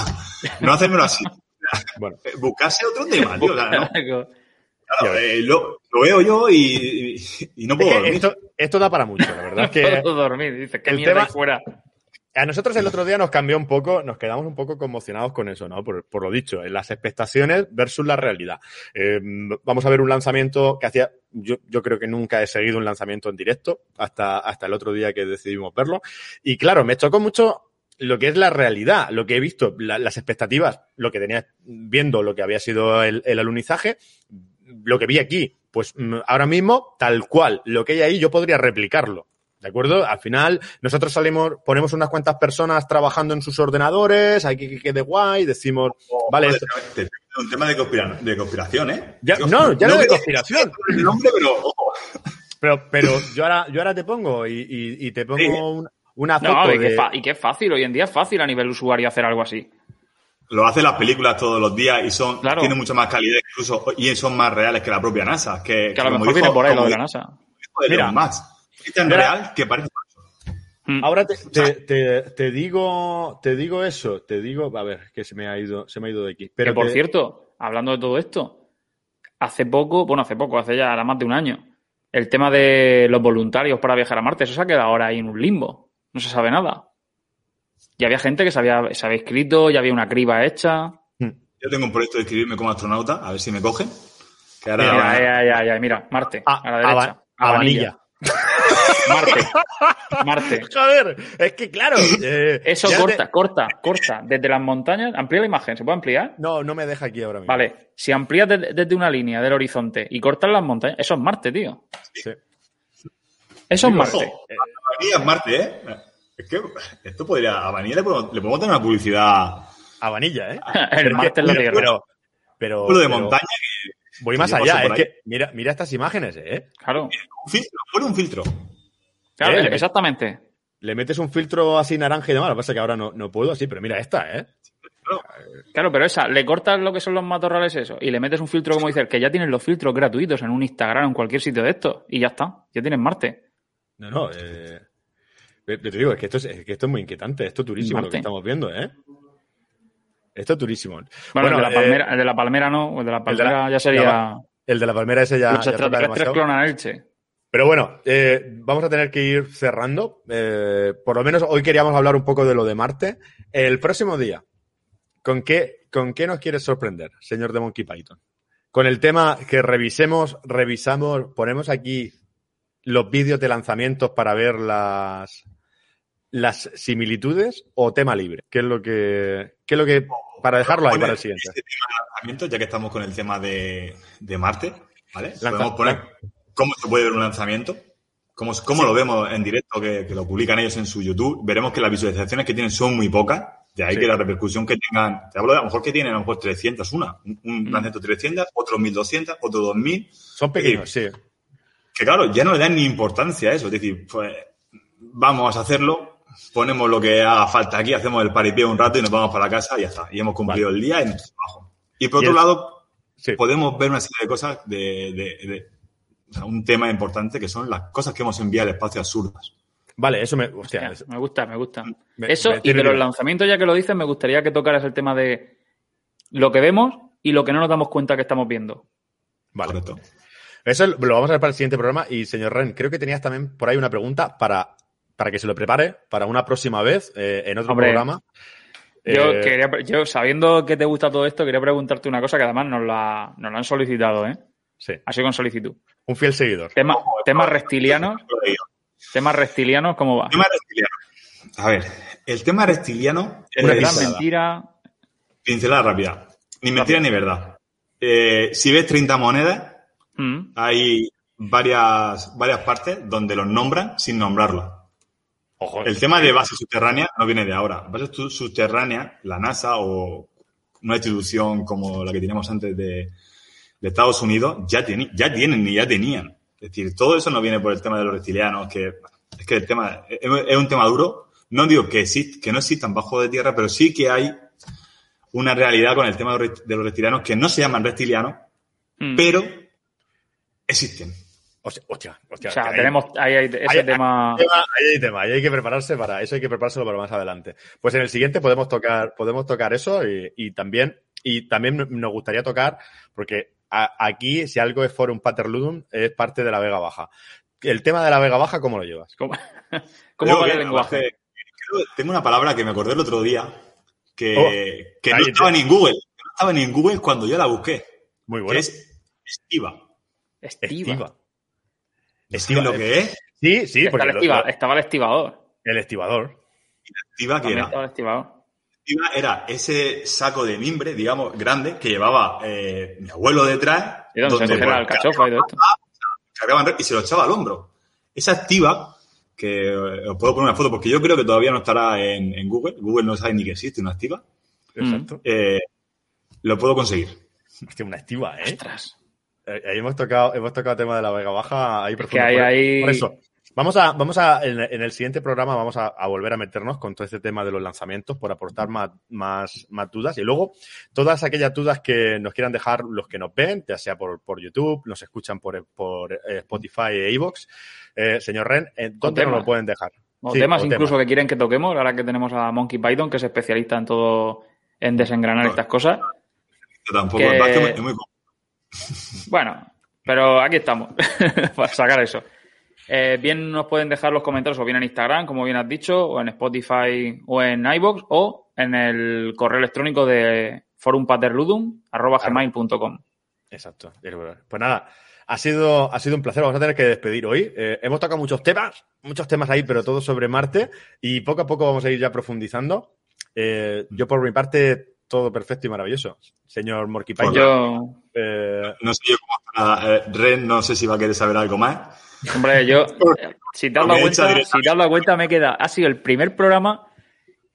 no hacérmelo así. Bueno, Eh, Buscarse otro tema, tío. o sea, no. Claro. Eh, lo, lo veo yo y, y- y no es puedo que dormir. esto, esto da para mucho, la verdad es que Puedo dormir, dices, qué el mierda tema- fuera. A nosotros el otro día nos cambió un poco, nos quedamos un poco conmocionados con eso, ¿no? Por, lo dicho, las expectaciones versus la realidad. Eh, vamos a ver un lanzamiento que hacía, yo, creo que nunca he seguido un lanzamiento en directo hasta, hasta el otro día que decidimos verlo. Y claro, me chocó mucho lo que es la realidad, lo que he visto, la- las expectativas, lo que tenía viendo, lo que había sido el, el alunizaje, lo que vi aquí, Pues mm, ahora mismo, tal cual, lo que hay ahí, yo podría replicarlo. ¿De acuerdo? Al final, nosotros salimos, ponemos unas cuantas personas trabajando en sus ordenadores, hay que que quede guay, decimos, vale, Joder, esto- te- te- te- un tema de, conspira- de conspiración, ¿eh? Ya- no, ya no de me- conspiración. el nombre, pero ojo. pero, pero yo ahora, yo ahora te pongo y, y- y te pongo Sí. un- una foto No, y que, de- y que es fácil, hoy en día es fácil a nivel usuario hacer algo así. Lo hacen las películas todos los días y son Claro. tienen mucha más calidad incluso y son más reales que la propia NASA. Que, Que a lo mejor dijo- viene por ahí lo de la NASA. Mira. Musk. Es tan Mira. real que parece Mm. Ahora te, te, te- te digo, te digo eso, te digo, a ver, que se me ha ido, se me ha ido de aquí. Pero que por te- cierto, hablando de todo esto, hace poco, bueno, hace poco, hace ya más de un año, el tema de los voluntarios para viajar a Marte, eso se ha quedado ahora ahí en un limbo. No se sabe nada. Y había gente que se había, se había inscrito, ya había una criba hecha. Yo tengo un proyecto de escribirme como astronauta, a ver si me cogen. Que ahora Mira, ya, ya, ya, mira, Marte, A- a la derecha. Aba- Abanilla. Marte. Marte. Joder, es que claro. eh, Eso corta, te- corta, corta. Desde las montañas, amplía la imagen, ¿se puede ampliar? No, no me deja aquí ahora mismo. Vale, si amplías desde, desde una línea del horizonte y cortas las montañas, eso es Marte, tío. Sí. Eso es Marte. Avanilla es Marte, ¿eh? Es que esto podría. A Avanilla le podemos, le podemos tener una publicidad. Abanilla, ¿eh? El Marte que- es la pero- Tierra. Pero, pero, de pero montaña voy más allá, es que mira, mira estas imágenes, ¿eh? Claro. Un filtro, pone un filtro. claro, Eh, exactamente. Le metes un filtro así naranja y demás, lo que pasa es que ahora no, no puedo así, pero mira esta, ¿eh? Claro, pero esa, le cortas lo que son los matorrales eso y le metes un filtro, como dices, que ya tienes los filtros gratuitos en un Instagram o en cualquier sitio de estos y ya está, ya tienes Marte. No, no, eh, eh, te digo, es que esto es, es que esto es muy inquietante, esto es turísimo lo Marte. que estamos viendo, ¿eh? Esto es turísimo. Bueno, el, de la eh, palmera, el de la palmera no, el de la de palmera la- ya sería... el de la palmera ese ya, los extraterrestres clonan Elche. Pero bueno, eh, vamos a tener que ir cerrando. Eh, por lo menos hoy queríamos hablar un poco de lo de Marte. El próximo día, ¿con qué, con qué nos quieres sorprender, señor de Monkey Python? Con el tema que revisemos, revisamos, ponemos aquí los vídeos de lanzamientos para ver las, las similitudes o tema libre. ¿Qué es lo que, qué es lo que, para dejarlo ahí para el siguiente? Este tema de lanzamiento, ya que estamos con el tema de, de Marte, ¿vale? Lanza- Podemos poner cómo se puede ver un lanzamiento, cómo, cómo lo vemos en directo, que, que lo publican ellos en su YouTube. Veremos que las visualizaciones que tienen son muy pocas, de ahí Sí. que la repercusión que tengan, te hablo de a lo mejor que tienen a lo mejor 300 una, un, un Mm. lanzamiento 300, otro 1200, otro 2000, Son pequeños, sí. que claro, ya no le dan ni importancia a eso, es decir, pues vamos a hacerlo, ponemos lo que haga falta aquí, hacemos el paripé un rato y nos vamos para la casa y ya está, y hemos cumplido el día y nuestro trabajo. Y por Y otro lado, Sí. podemos ver una serie de cosas de, de- de- o sea, un tema importante que son las cosas que hemos enviado al espacio absurdas. Vale, eso me, hostia, Hostia, me gusta, me gusta. Me- Eso, me y de los bien. lanzamientos, ya que lo dices, me gustaría que tocaras el tema de lo que vemos y lo que no nos damos cuenta que estamos viendo. vale. Correcto. Eso lo vamos a ver para el siguiente programa. Y señor Ren, creo que tenías también por ahí una pregunta para, para que se lo prepare para una próxima vez eh, en otro Hombre, programa. Yo, Eh, quería, yo, sabiendo que te gusta todo esto, quería preguntarte una cosa que además nos la, nos la han solicitado, ¿eh? sí, sido con solicitud. un fiel seguidor. Tema, temas reptilianos, temas reptilianos, ¿cómo va? El tema reptiliano. A ver, el tema reptiliano ¿Es una verdad, pincelada. mentira? pincelada rápida. Ni mentira ni verdad. Eh, si ves 30 monedas, Mm. hay varias, varias partes donde los nombran sin nombrarlas. Ojo, El tema de base subterránea no viene de ahora. Base su- subterránea, la NASA o una institución como la que teníamos antes de, de Estados Unidos, ya, tieni- ya tienen y ya tenían. Es decir, todo eso no viene por el tema de los reptilianos, que es que el tema es, es un tema duro. No digo que, exist- que no existan bajo de tierra, pero sí que hay una realidad con el tema de los rep- de los reptilianos que no se llaman reptilianos, Mm. pero existen. Hostia, hostia, hostia, O sea, que tenemos ahí, hay ese tema. tema, ahí hay tema, ahí hay que prepararse para eso, hay que preparárselo para más adelante. Pues en el siguiente podemos tocar, podemos tocar eso y, y también, y también nos gustaría tocar, porque a- aquí, si algo es Forum Paterludum, es parte de la Vega Baja. El tema de la Vega Baja, ¿cómo lo llevas? ¿Cómo, cómo va que, el lenguaje? creo- tengo una palabra que me acordé el otro día que, Oh, que no estaba ni en Google. que No estaba ni en Google cuando yo la busqué. Muy Que bueno. es estiva. Estiva. Estiva. ¿Sabes lo que es? Sí, sí, porque el estiva- lo- estaba el estibador. el estibador. Estiva También era. estaba activa era ese saco de mimbre, digamos, grande, que llevaba eh, mi abuelo detrás. ¿Y se donde, cogía la pues, alcachofa y todo esto? cargaban y se lo echaba al hombro. Esa activa, que eh, os puedo poner una foto, porque yo creo que todavía no estará en, en Google. Google no sabe ni que existe una activa. Exacto. Eh, lo puedo conseguir. Hostia, una estiva, ¿eh? Ostras. Eh, Ahí hemos tocado, hemos tocado el tema de la Vega Baja ahí profundo. que ahí- por, ahí- por eso, vamos a, vamos a, en, en el siguiente programa vamos a, a volver a meternos con todo este tema de los lanzamientos por aportar más, más, más dudas y luego todas aquellas dudas que nos quieran dejar los que nos ven, ya sea por, por YouTube, nos escuchan por, por eh, Spotify e iVoox. Eh, señor Ren, ¿eh, ¿dónde nos lo pueden dejar? O Sí, temas o incluso temas. que quieren que toquemos, ahora que tenemos a Monkey Python, que es especialista en todo, en desengranar No. estas cosas. Yo tampoco. Que- es muy Bueno, pero aquí estamos para sacar eso. Eh, bien nos pueden dejar los comentarios o bien en Instagram, como bien has dicho, o en Spotify o en iVoox, o en el correo electrónico de forumpaterludum.com. Exacto. Pues nada, ha sido, ha sido un placer. Vamos a tener que despedir hoy. Eh, hemos tocado muchos temas, muchos temas ahí, pero todos sobre Marte. Y poco a poco vamos a ir ya profundizando. Eh, yo, por mi parte, todo perfecto y maravilloso. Señor Morquipaño. Yo, eh, No sé yo cómo estará. eh, Ren, no sé si va a querer saber algo más. hombre, yo, si te has dado Me he hecho cuenta, si te has dado cuenta, me queda, ha sido el primer programa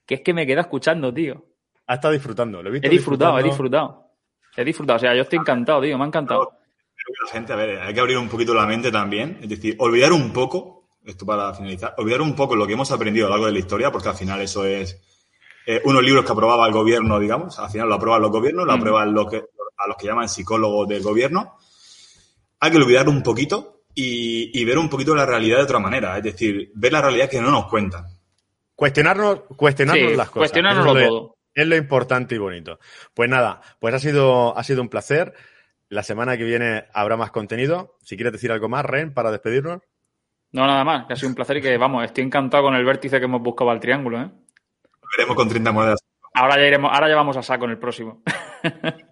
que es que me queda escuchando, tío. ha estado disfrutando. Lo he, visto He disfrutado, he disfrutando. disfrutado. He disfrutado, o sea, yo estoy encantado, tío, me ha encantado. Creo que la gente, a ver, hay que abrir un poquito la mente también. Es decir, olvidar un poco, esto para finalizar, olvidar un poco lo que hemos aprendido a lo largo de la historia, porque al final eso es eh, unos libros que aprobaba el gobierno, digamos. Al final lo aprueban los gobiernos, lo Mm. aprueban los que, a los que llaman psicólogos del gobierno. Hay que olvidar un poquito y, y ver un poquito la realidad de otra manera. Es decir, ver la realidad que no nos cuentan. Cuestionarnos, cuestionarnos Sí, las cosas. cuestionárnoslo Eso es lo- todo. Es lo importante y bonito. Pues nada, pues ha sido, ha sido un placer. La semana que viene habrá más contenido. Si quieres decir algo más, Ren, para despedirnos. No, nada más, que ha sido un placer y que, vamos, estoy encantado con el vértice que hemos buscado al triángulo, ¿eh? Veremos con 30 monedas. Ahora ya iremos, ahora ya vamos a saco en el próximo.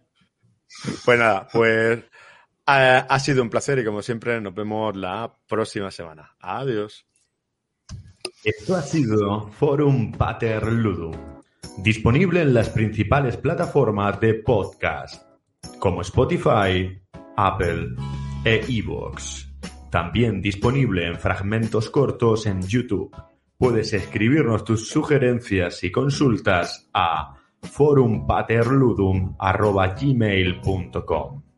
Pues nada, pues ha, ha sido un placer y como siempre nos vemos la próxima semana. Adiós. Esto ha sido Forum Pater Ludum, disponible en las principales plataformas de podcast, como Spotify, Apple e iVoox. También disponible en fragmentos cortos en YouTube. Puedes escribirnos tus sugerencias y consultas a forumpaterludum.gmail.com